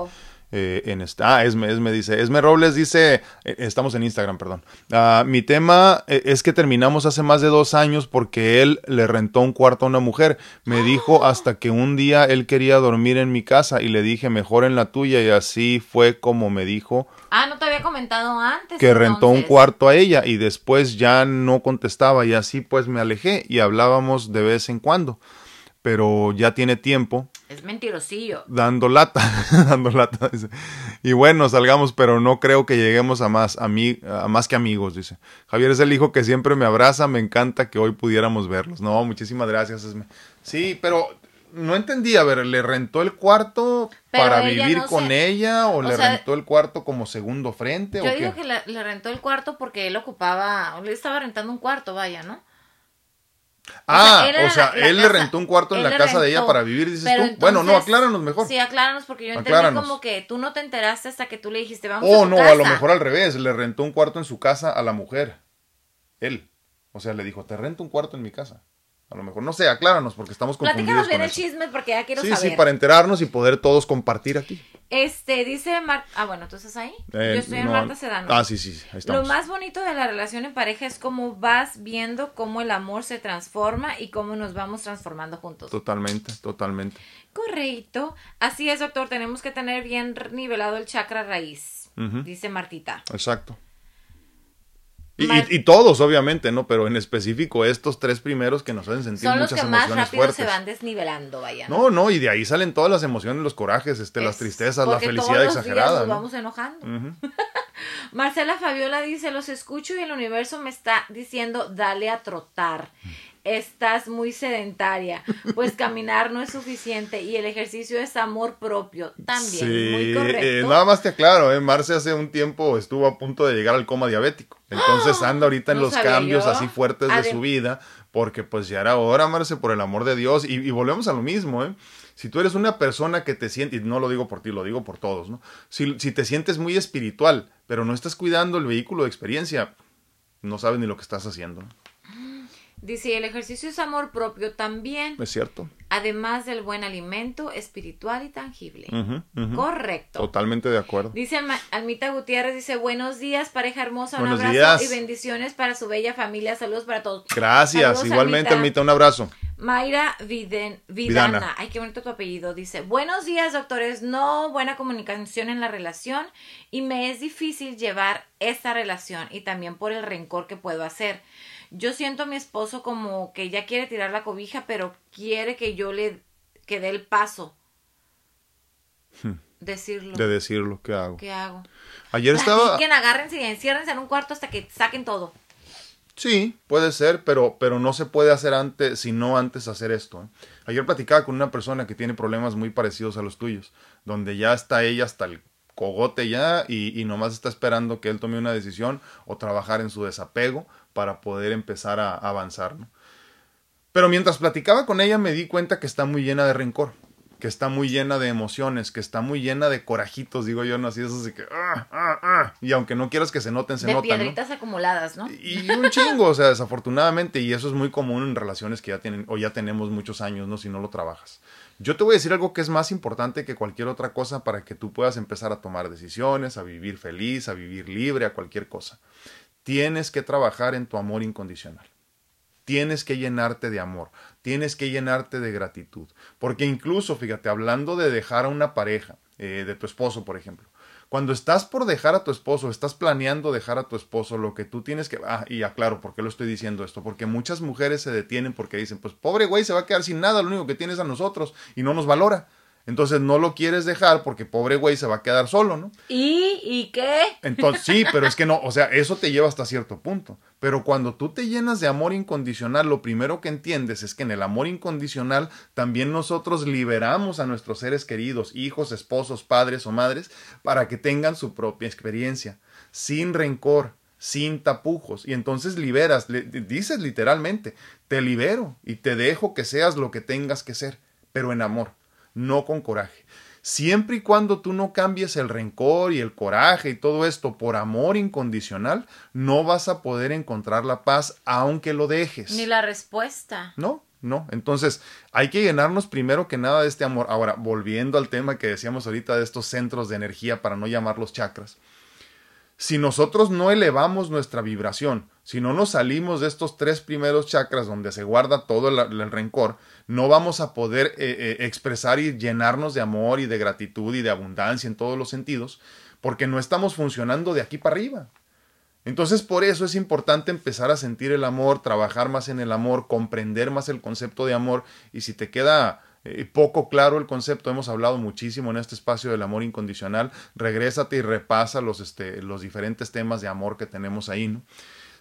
Eh, en esta, ah, Esme, Esme dice, Esme Robles dice, eh, estamos en Instagram, perdón. Ah, mi tema eh, es que terminamos hace más de dos años porque él le rentó un cuarto a una mujer. Me dijo hasta que un día él quería dormir en mi casa y le dije mejor en la tuya y así fue como me dijo Ah, no te había comentado antes. que rentó un cuarto a ella y después ya no contestaba y así pues me alejé y hablábamos de vez en cuando. Pero ya tiene tiempo Es mentirosillo. dando lata, <laughs> dando lata, dice. Y bueno, salgamos, pero no creo que lleguemos a más, ami- a más que amigos, dice. Javier es el hijo que siempre me abraza, me encanta que hoy pudiéramos verlos. No, muchísimas gracias. Sí, pero no entendí, a ver, ¿le rentó el cuarto Pero para ella vivir no con se- ea o, o le sea, rentó el cuarto como segundo frente o Yo qué? digo que le, le rentó el cuarto porque él ocupaba, le estaba rentando un cuarto, vaya, ¿no? Ah, él o sea, la- la él le casa- rentó un cuarto en la casa de ella para vivir, dices tú. bueno, no, acláranos mejor. Sí, acláranos porque yo entendí Acláranos. como que tú no te enteraste hasta que tú le dijiste, vamos a Oh, tu no, casa. a lo mejor al revés, le rentó un cuarto en su casa a la mujer. Él. O sea, le dijo, te rento un cuarto en mi casa. A lo mejor, no sé, acláranos porque estamos confundidos Platícanos bien con el eso. chisme porque ya quiero Sí, saber. sí, para enterarnos y poder todos compartir aquí. Este, dice Mar... Ah, bueno, ¿tú estás ahí? Eh, Yo estoy en Marta Sedano. Ah, sí, sí, ahí Lo estamos. más bonito de la relación en pareja es cómo vas viendo cómo el amor se transforma y cómo nos vamos transformando juntos. Totalmente, totalmente. Correcto. Así es, doctor. Tenemos que tener bien nivelado el chakra raíz, dice Martita. Exacto. Y, todos, obviamente, ¿no? Pero en específico estos tres primeros que nos hacen sentir Son los que más rápido se van desnivelando, vaya. ¿no? no, y de ahí salen todas las emociones, los corajes, este, las tristezas, la felicidad exagerada. nos vamos enojando. <laughs> Marcela Fabiola dice, los escucho y el universo me está diciendo, dale a trotar estás muy sedentaria, pues caminar no es suficiente y el ejercicio es amor propio también, muy correcto. Eh, nada más te aclaro, eh, Marce hace un tiempo estuvo a punto de llegar al coma diabético, entonces anda ahorita en los cambios así fuertes de su vida, porque pues ya era hora, Marce, por el amor de Dios, y, volvemos a lo mismo, ¿eh? Si tú eres una persona que te siente, y no lo digo por ti, lo digo por todos, ¿no? Si, si te sientes muy espiritual, pero no estás cuidando el vehículo de experiencia, no sabes ni lo que estás haciendo. Dice, el ejercicio es amor propio también. Es cierto. Además del buen alimento espiritual y tangible. Correcto. Totalmente de acuerdo. Dice Almita Gutiérrez, dice, buenos días, pareja hermosa, un abrazo y bendiciones para su bella familia. Saludos para todos. Gracias, igualmente Almita. un abrazo. Mayra Viden, Vidana. Ay, qué bonito tu apellido. Dice, buenos días, doctores. No buena comunicación en la relación y me es difícil llevar esta relación y también por el rencor que puedo hacer. Yo siento a mi esposo como que ya quiere tirar la cobija, pero quiere que yo le que dé el paso. Hmm. Decirlo. De decirlo, ¿qué hago? ¿Qué hago? Ayer estaba. Que agárrense y enciérrense en un cuarto hasta que saquen todo. Sí, puede ser, pero, pero no se puede hacer antes, sino antes hacer esto. ¿eh? Ayer platicaba con una persona que tiene problemas muy parecidos a los tuyos, donde ya está ella hasta el cogote ya y, y nomás está esperando que él tome una decisión o trabajar en su desapego para poder empezar a avanzar. ¿no? Pero mientras platicaba con ella me di cuenta que está muy llena de rencor, que está muy llena de emociones, que está muy llena de corajitos, digo yo, no así, eso así que... Ah, ah, ah". Y aunque no quieras que se noten, se notan. De piedritas acumuladas, ¿no? Y un chingo, o sea, desafortunadamente, y eso es muy común en relaciones que ya tienen, o ya tenemos muchos años, ¿no? Si no lo trabajas. Yo te voy a decir algo que es más importante que cualquier otra cosa para que tú puedas empezar a tomar decisiones, a vivir feliz, a vivir libre, a cualquier cosa. Tienes que trabajar en tu amor incondicional. Tienes que llenarte de amor, tienes que llenarte de gratitud. Porque incluso, fíjate, hablando de dejar a una pareja, eh, de tu esposo, por ejemplo, cuando estás por dejar a tu esposo, estás planeando dejar a tu esposo, lo que tú tienes que... Ah, y aclaro, ¿por qué lo estoy diciendo esto? Porque muchas mujeres se detienen porque dicen, pues pobre güey, se va a quedar sin nada, lo único que tienes a nosotros y no nos valora. Entonces no lo quieres dejar porque pobre güey se va a quedar solo, ¿no? ¿Y? ¿Y qué? Entonces sí, pero es que no, o sea, eso te lleva hasta cierto punto. Pero cuando tú te llenas de amor incondicional, lo primero que entiendes es que en el amor incondicional también nosotros liberamos a nuestros seres queridos, hijos, esposos, padres o madres, para que tengan su propia experiencia, sin rencor, sin tapujos. Y entonces liberas, dices literalmente, te libero y te dejo que seas lo que tengas que ser, pero en amor no con coraje. Siempre y cuando tú no cambies el rencor y el coraje y todo esto por amor incondicional, no vas a poder encontrar la paz aunque lo dejes. Ni la respuesta. No, no. Entonces, hay que llenarnos primero que nada de este amor. Ahora, volviendo al tema que decíamos ahorita de estos centros de energía para no llamarlos chakras. Si nosotros no elevamos nuestra vibración, si no nos salimos de estos tres primeros chakras donde se guarda todo el, rencor, no vamos a poder eh, eh, expresar y llenarnos de amor y de gratitud y de abundancia en todos los sentidos, porque no estamos funcionando de aquí para arriba. Entonces por eso es importante empezar a sentir el amor, trabajar más en el amor, comprender más el concepto de amor y si te queda eh, poco claro el concepto, hemos hablado muchísimo en este espacio del amor incondicional, regrésate y repasa los, este, los diferentes temas de amor que tenemos ahí, ¿no?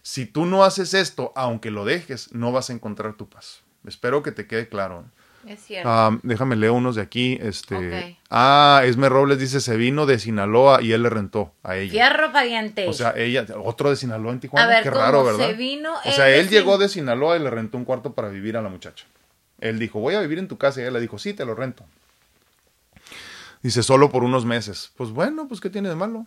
Si tú no haces esto, aunque lo dejes, no vas a encontrar tu paz. Espero que te quede claro. Es cierto. Ah, déjame leer unos de aquí. Este, Ah, Esme Robles dice, se vino de Sinaloa y él le rentó a ella. Fierro pariente. O sea, ella, otro de Sinaloa en Tijuana. A ver, Qué raro, ¿verdad? Se vino o sea, él llegó de Sinaloa y le rentó un cuarto para vivir a la muchacha. Él dijo, voy a vivir en tu casa. Y ella le dijo, sí, te lo rento. Dice, solo por unos meses. Pues bueno, pues ¿qué tiene de malo?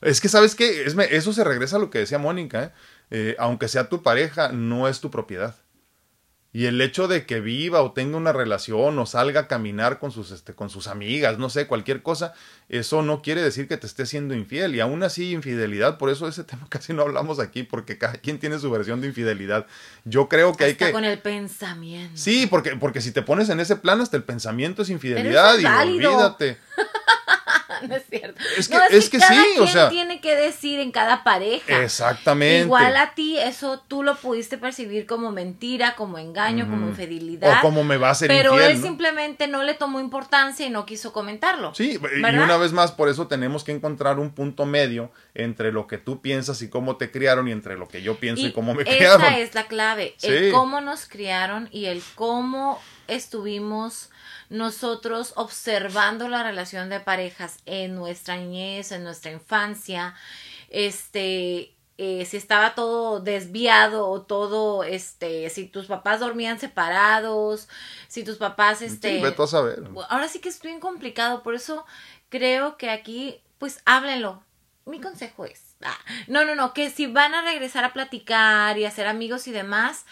Es que, ¿sabes qué? eso se regresa a lo que decía Mónica. ¿eh? Eh, aunque sea tu pareja, no es tu propiedad. Y el hecho de que viva o tenga una relación o salga a caminar con sus, este, con sus amigas, no sé, cualquier cosa, eso no quiere decir que te esté siendo infiel. Y aún así, infidelidad, por eso ese <laughs> tema casi no hablamos aquí, porque cada quien tiene su versión de infidelidad. Yo creo que hay que. con el pensamiento. Sí, porque, porque si te pones en ese plan, hasta el pensamiento es infidelidad y olvídate. <laughs> <laughs> no es cierto. Es que, No, es que, cada sí, o quien sea. tiene que decir en cada pareja. Exactamente. Igual a ti, eso tú lo pudiste percibir como mentira, como engaño, como infidelidad. O como me va a ser Pero infiel, él ¿no? simplemente no le tomó importancia y no quiso comentarlo. Sí, y una vez más, por eso tenemos que encontrar un punto medio entre lo que tú piensas y cómo te criaron y entre lo que yo pienso y, cómo me esa criaron. es la clave, Sí. el cómo nos criaron y el cómo estuvimos nosotros observando la relación de parejas en nuestra niñez, en nuestra infancia, este, eh, si estaba todo desviado o todo, este, si tus papás dormían separados, si tus papás, este, Sí, vete a saber. ahora sí que es bien complicado, por eso creo que aquí, pues háblenlo. Mi consejo es, ah, no, no, no, que si van a regresar a platicar y a ser amigos y demás,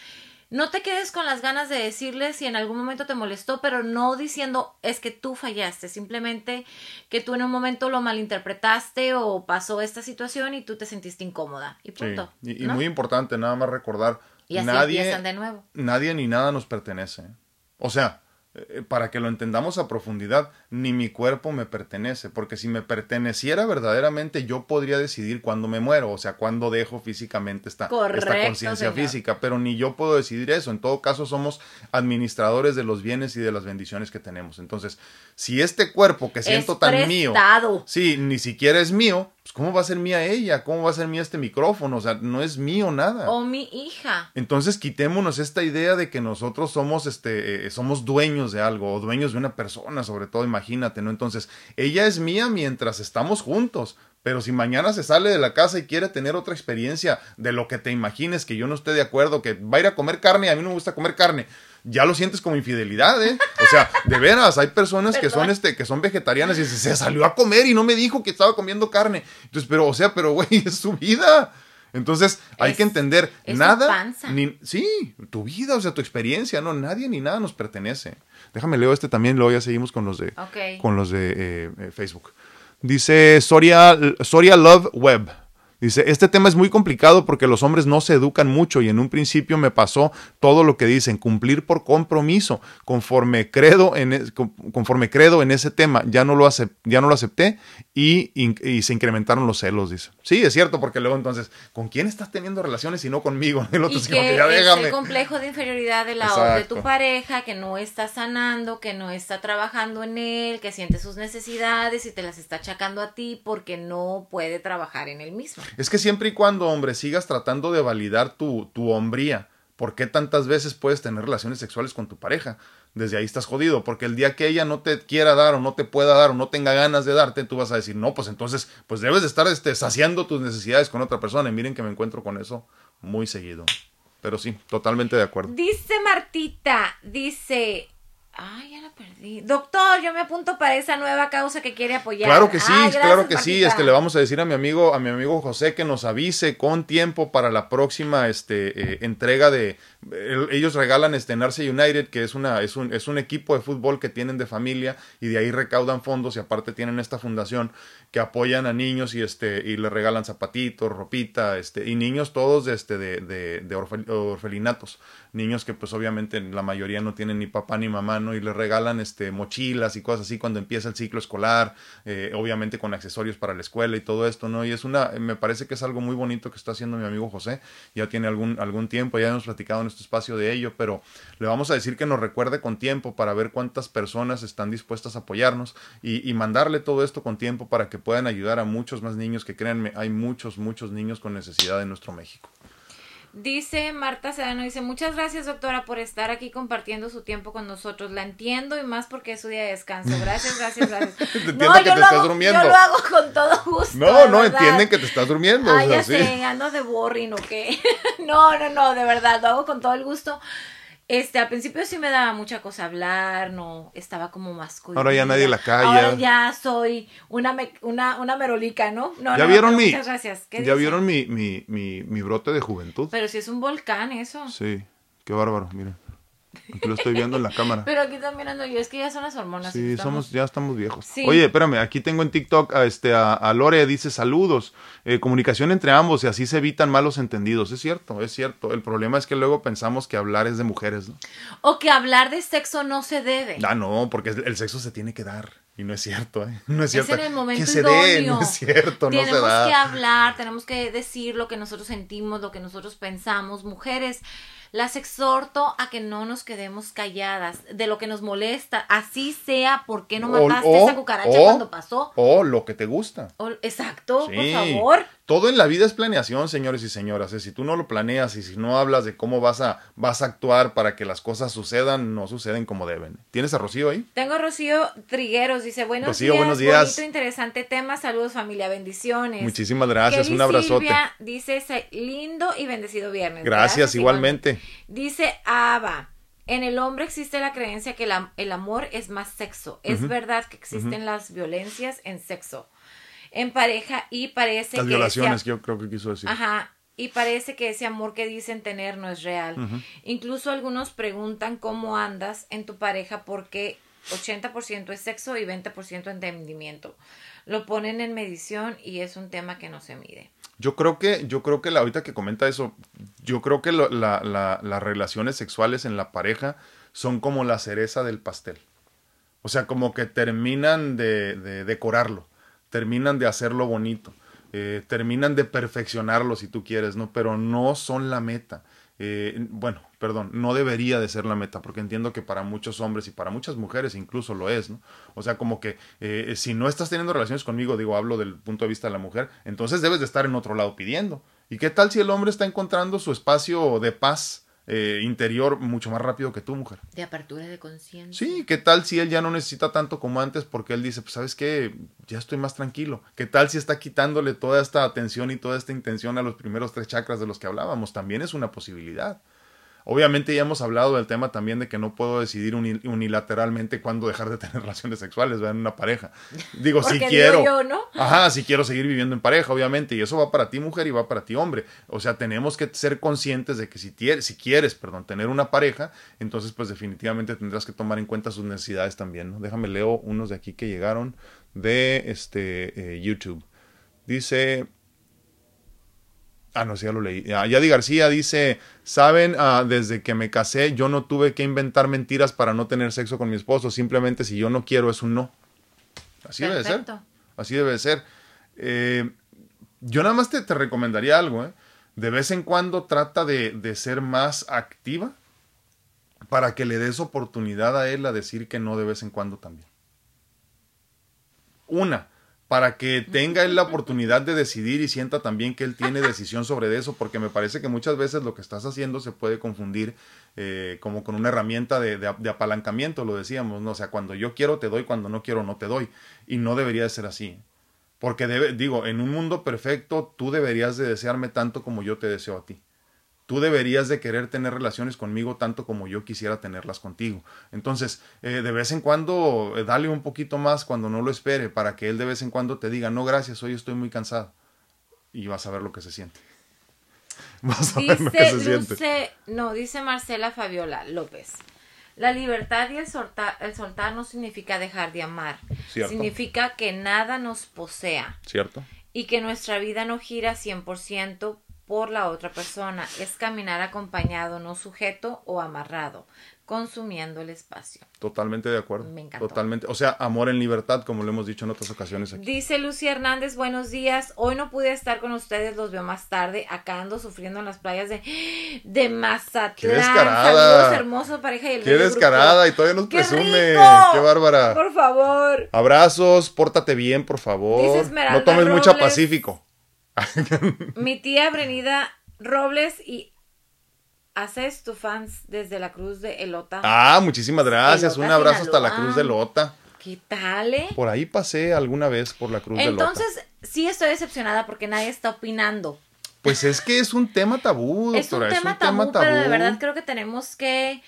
no te quedes con las ganas de decirles si en algún momento te molestó, pero no diciendo es que tú fallaste, simplemente que tú en un momento lo malinterpretaste o pasó esta situación y tú te sentiste incómoda y Sí, punto. Y, y ¿no? muy importante, nada más recordar, Y así nadie, empiezan de nuevo. nadie ni nada nos pertenece. O sea, para que lo entendamos a profundidad, ni mi cuerpo me pertenece, porque si me perteneciera verdaderamente, yo podría decidir cuándo me muero, o sea, cuándo dejo físicamente esta, conciencia física, pero ni yo puedo decidir eso. En todo caso, somos administradores de los bienes y de las bendiciones que tenemos. Entonces, si este cuerpo que siento Es tan mío. Sí, ni siquiera es mío. Pues ¿cómo va a ser mía ella? ¿Cómo va a ser mía este micrófono? O sea, no es mío nada. O mi hija. Entonces quitémonos esta idea de que nosotros somos, este, eh, somos dueños de algo o dueños de una persona, sobre todo, imagínate, ¿no? Entonces, ella es mía mientras estamos juntos. Pero si mañana se sale de la casa y quiere tener otra experiencia de lo que te imagines, que yo no esté de acuerdo, que va a ir a comer carne y a mí no me gusta comer carne, ya lo sientes como infidelidad, ¿eh? O sea, de veras, hay personas que son, este, que son vegetarianas y se, se salió a comer y no me dijo que estaba comiendo carne. Entonces, pero, o sea, pero, güey, <laughs> es su vida. Entonces, hay Es- que entender, nada, panza. ni, sí, tu vida, o sea, tu experiencia, no, nadie ni nada nos pertenece. Déjame leo este también, luego ya seguimos con los de, con los de eh, eh, Facebook. Dice Soria, Soria Love Web. Dice, este tema es muy complicado porque los hombres no se educan mucho y en un principio me pasó todo lo que dicen, cumplir por compromiso, conforme credo en, es- con- conforme credo en ese tema, ya no lo, acep- ya no lo acepté y, in- y se incrementaron los celos, dice. Sí, es cierto, porque luego entonces, ¿con quién estás teniendo relaciones y no conmigo? <laughs> El otro Y como que ya es déjame. el complejo de inferioridad de la de tu pareja, que no está sanando, que no está trabajando en él, que siente sus necesidades y te las está achacando a ti porque no puede trabajar en él mismo. Es que siempre y cuando, hombre, sigas tratando de validar tu, tu hombría, ¿por qué tantas veces puedes tener relaciones sexuales con tu pareja? Desde ahí estás jodido, porque el día que ella no te quiera dar o no te pueda dar o no tenga ganas de darte, tú vas a decir, no, pues entonces, pues debes de estar este, saciando tus necesidades con otra persona. Y miren que me encuentro con eso muy seguido. Pero sí, totalmente de acuerdo. Dice Martita, dice, ay, ya la perdí. Doctor, yo me apunto para esa nueva causa que quiere apoyar. Claro que sí, Ay, gracias, claro que sí. Martita. Este le vamos a decir a mi amigo, a mi amigo José que nos avise con tiempo para la próxima este, eh, entrega de el- ellos regalan este Narce United, que es una, es un, es un equipo de fútbol que tienen de familia, y de ahí recaudan fondos, y aparte tienen esta fundación que apoyan a niños y este, y le regalan zapatitos, ropita, este, y niños todos de este, de, de, de orfel- orfelinatos. Niños que pues obviamente la mayoría no tienen ni papá ni mamá, ¿no? Y les regalan este mochilas y cosas así cuando empieza el ciclo escolar, eh, obviamente con accesorios para la escuela y todo esto, ¿no? Y es una, me parece que es algo muy bonito que está haciendo mi amigo José, ya tiene algún, algún tiempo, ya hemos platicado en este espacio de ello, pero le vamos a decir que nos recuerde con tiempo para ver cuántas personas están dispuestas a apoyarnos y, y mandarle todo esto con tiempo para que puedan ayudar a muchos más niños, que créanme, hay muchos, muchos niños con necesidad en nuestro México. Dice Marta Sedano, dice, muchas gracias doctora por estar aquí compartiendo su tiempo con nosotros. La entiendo y más porque es su día de descanso. Gracias, gracias, gracias. <laughs> entiendo que te lo estás hago, durmiendo. Yo lo hago con todo gusto. No, no, verdad. entienden que te estás durmiendo. Ay, o sea, ya sí. sé, ando de boring o qué. <laughs> no, no, no, de verdad, lo hago con todo el gusto. Este, al principio sí me daba mucha cosa hablar, no, estaba como más cohibida. Ahora ya nadie la calla. Ahora ya soy una, me- una, una merolica, ¿no? No, ¿Ya no, vieron mi, Muchas gracias. ¿Qué ya dice? vieron mi, mi, mi, mi brote de juventud? Pero si es un volcán eso. Sí, qué bárbaro, miren. Aquí lo estoy viendo en la cámara. Pero aquí también ando yo, es que ya son las hormonas. Sí, estamos- somos, ya estamos viejos. Sí. Oye, espérame, aquí tengo en TikTok a, este, a, a Lore, dice saludos, eh, comunicación entre ambos y así se evitan malos entendidos. Es cierto, es cierto. El problema es que luego pensamos que hablar es de mujeres, ¿no? O que hablar de sexo no se debe. Ah, no, porque el sexo se tiene que dar. Y no es cierto, ¿eh? No es cierto. en el momento que se dé, no es cierto, no se Tenemos da. que hablar, tenemos que decir lo que nosotros sentimos, lo que nosotros pensamos. Mujeres, las exhorto a que no nos quedemos calladas de lo que nos molesta, así sea, ¿por qué no mataste o- esa cucaracha o- cuando pasó? O lo que te gusta. Exacto, por favor. Todo en la vida es planeación, señores y señoras. ¿eh? Si tú no lo planeas y si no hablas de cómo vas a, vas a actuar para que las cosas sucedan, no suceden como deben. ¿Tienes a Rocío ahí? Tengo a Rocío Trigueros, dice, buenos Rocío, días, buenos días. bonito, interesante tema, saludos familia, bendiciones. Muchísimas gracias, Kelly un abrazote. Silvia dice, "Se- lindo y bendecido viernes. Gracias, igualmente. Dice Ava, en el hombre existe la creencia que la- el amor es más sexo. Es verdad que existen las violencias en sexo, en pareja y parece Las que violaciones, ese- que yo creo que quiso decir. Ajá. Y parece que ese amor que dicen tener no es real. Incluso algunos preguntan cómo andas en tu pareja porque 80% es sexo y 20% entendimiento. Lo ponen en medición y es un tema que no se mide. Yo creo que, yo creo que la, ahorita que comenta eso, yo creo que lo- la- la- las relaciones sexuales en la pareja son como la cereza del pastel. O sea, como que terminan de, de decorarlo, terminan de hacerlo bonito, eh, terminan de perfeccionarlo si tú quieres, ¿no? Pero no son la meta. Eh, bueno, perdón, no debería de ser la meta, porque entiendo que para muchos hombres y para muchas mujeres incluso lo es, ¿no? O sea, como que eh, si no estás teniendo relaciones conmigo, digo, hablo del punto de vista de la mujer, entonces debes de estar en otro lado pidiendo. ¿Y qué tal si el hombre está encontrando su espacio de paz eh, interior mucho más rápido que tú, mujer? De apertura de conciencia. Sí, ¿qué tal si él ya no necesita tanto como antes porque él dice, pues sabes qué, ya estoy más tranquilo? ¿Qué tal si está quitándole toda esta atención y toda esta intención a los primeros tres chakras de los que hablábamos? También es una posibilidad. Obviamente ya hemos hablado del tema también de que no puedo decidir uni- unilateralmente cuándo dejar de tener <laughs> relaciones sexuales ¿verdad? en una pareja. Digo, si quiero. yo, ¿no? Ajá, si quiero seguir viviendo en pareja, obviamente, y eso va para ti mujer y va para ti hombre. O sea, tenemos que ser conscientes de que si quieres, perdón, tener una pareja, entonces pues definitivamente tendrás que tomar en cuenta sus necesidades también, ¿no? Déjame leo unos de aquí que llegaron de este eh, YouTube. Dice, Ah, no, sí, ya lo leí. Ah, Yadi García dice, saben, Ah, desde que me casé yo no tuve que inventar mentiras para no tener sexo con mi esposo, simplemente si yo no quiero es un no. Así debe de ser. Así debe de ser. Eh, yo nada más te, te recomendaría algo, ¿eh? De vez en cuando trata de, de ser más activa para que le des oportunidad a él a decir que no de vez en cuando también. Una, para que tenga él la oportunidad de decidir y sienta también que él tiene decisión sobre eso, porque me parece que muchas veces lo que estás haciendo se puede confundir eh, como con una herramienta de, apalancamiento, lo decíamos, ¿no? O sea, cuando yo quiero te doy, cuando no quiero no te doy. Y no debería de ser así. Porque debe, digo, en un mundo perfecto tú deberías de desearme tanto como yo te deseo a ti. Tú deberías de querer tener relaciones conmigo tanto como yo quisiera tenerlas contigo. Entonces, eh, de vez en cuando, eh, dale un poquito más cuando no lo espere, para que él de vez en cuando te diga, no, gracias, hoy estoy muy cansado. Y vas a ver lo que se siente. <laughs> Vas a ver lo que se siente. No, dice Marcela Fabiola López. La libertad y el soltar, el soltar no significa dejar de amar. Cierto. Significa que nada nos posea ¿Cierto? y que nuestra vida no gira 100% por la otra persona. Es caminar acompañado, no sujeto o amarrado, consumiendo el espacio. Totalmente de acuerdo. Me encantó. Totalmente. O sea, amor en libertad, como lo hemos dicho en otras ocasiones aquí. Dice Lucy Hernández, buenos días. Hoy no pude estar con ustedes, los veo más tarde. Acá ando sufriendo en las playas de, de Mazatlán. ¡Qué descarada! Saludos, hermoso pareja y el Qué descarada grupo. y todavía nos ¡Qué presume. rico! ¡Qué bárbara! Por favor. Abrazos, pórtate bien, por favor. Dice no tomes mucha Robles. Pacífico. <laughs> Mi tía Brenida Robles y haces tu fans desde la Cruz de Elota. Ah, muchísimas gracias. Elota, Un abrazo hasta la. Cruz de Lota. ¿Qué tal, eh? Por ahí pasé alguna vez por la Cruz de Lota. Entonces, sí estoy decepcionada porque nadie está opinando. Pues es que es un tema tabú, es un doctora. tema, tabú, pero de verdad creo que tenemos que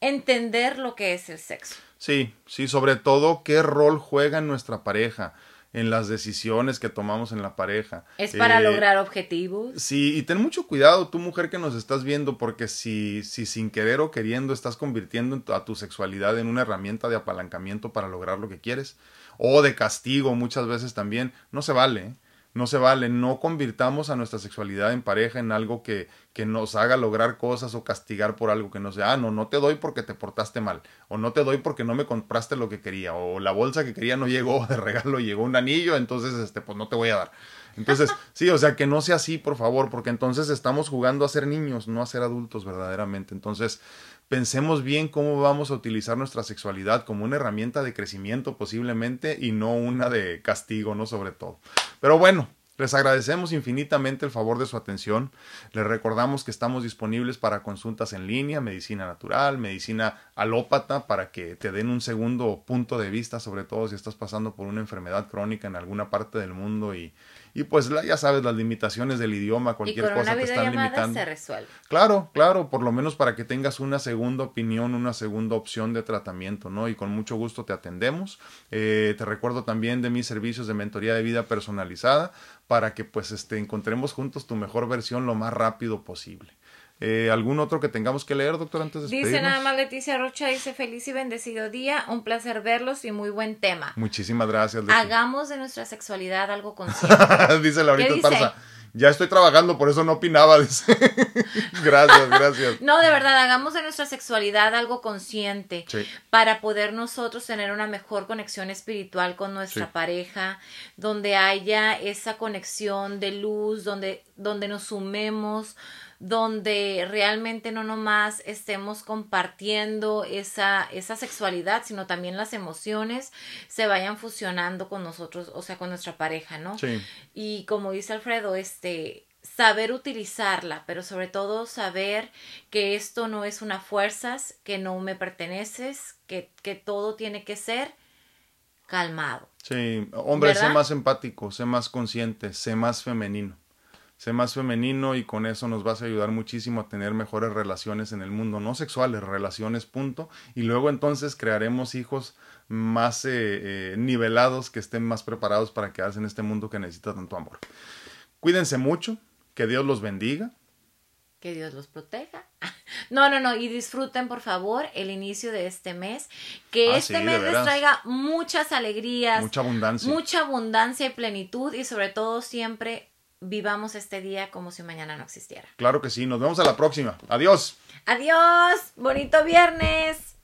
entender lo que es el sexo. Sí, sí, sobre todo qué rol juega en nuestra pareja, en las decisiones que tomamos en la pareja. Es para Eh, lograr objetivos. Sí, y ten mucho cuidado, tú mujer que nos estás viendo, porque si, si sin querer o queriendo estás convirtiendo a tu sexualidad en una herramienta de apalancamiento para lograr lo que quieres, o de castigo muchas veces también, no se vale. ¿eh? No se vale, no convirtamos a nuestra sexualidad en pareja en algo que, que nos haga lograr cosas o castigar por algo que no sea, ah, no, no te doy porque te portaste mal, o no te doy porque no me compraste lo que quería, o la bolsa que quería no llegó <laughs> de regalo, llegó un anillo, entonces, este, pues no te voy a dar. Entonces, <laughs> sí, o sea, que no sea así, por favor, porque entonces estamos jugando a ser niños, no a ser adultos verdaderamente. Entonces, pensemos bien cómo vamos a utilizar nuestra sexualidad como una herramienta de crecimiento posiblemente y no una de castigo, ¿no? Sobre todo. Pero bueno, les agradecemos infinitamente el favor de su atención. Les recordamos que estamos disponibles para consultas en línea, medicina natural, medicina alópata, para que te den un segundo punto de vista, sobre todo si estás pasando por una enfermedad crónica en alguna parte del mundo y, y pues ya sabes las limitaciones del idioma, cualquier cosa te están limitando. Se resuelve. Claro, claro, por lo menos para que tengas una segunda opinión, una segunda opción de tratamiento, ¿no? Y con mucho gusto te atendemos. Eh, te recuerdo también de mis servicios de mentoría de vida personalizada para que pues este, encontremos juntos tu mejor versión lo más rápido posible. Eh, ¿Algún otro que tengamos que leer, doctor, antes de Dice nada más Leticia Rocha, dice feliz y bendecido día, un placer verlos y muy buen tema. Muchísimas gracias. Hagamos de nuestra sexualidad algo consciente. <laughs> dice Laurita Tarza. Ya estoy trabajando, por eso no opinaba. <laughs> Dice. gracias, gracias. No, de verdad, hagamos de nuestra sexualidad algo consciente para poder nosotros tener una mejor conexión espiritual con nuestra pareja, donde haya esa conexión de luz, donde, donde nos sumemos, donde realmente no nomás estemos compartiendo esa, esa sexualidad, sino también las emociones se vayan fusionando con nosotros, o sea, con nuestra pareja, ¿no? Sí. Y como dice Alfredo, este, saber utilizarla, pero sobre todo saber que esto no es una fuerza, que no me perteneces, que, que todo tiene que ser calmado. Sí, hombre, sé más empático, sé más consciente, sé más femenino sé más femenino y con eso nos vas a ayudar muchísimo a tener mejores relaciones en el mundo, no sexuales, relaciones, punto. Y luego entonces crearemos hijos más eh, eh, nivelados, que estén más preparados para quedarse en este mundo que necesita tanto amor. Cuídense mucho, que Dios los bendiga. Que Dios los proteja. <laughs> No, no, no, y disfruten por favor el inicio de este mes. Que ah, este mes les traiga muchas alegrías. Mucha abundancia. Mucha abundancia y plenitud y sobre todo siempre vivamos este día como si mañana no existiera. Claro que sí, nos vemos a la próxima. Adiós. Adiós, bonito viernes.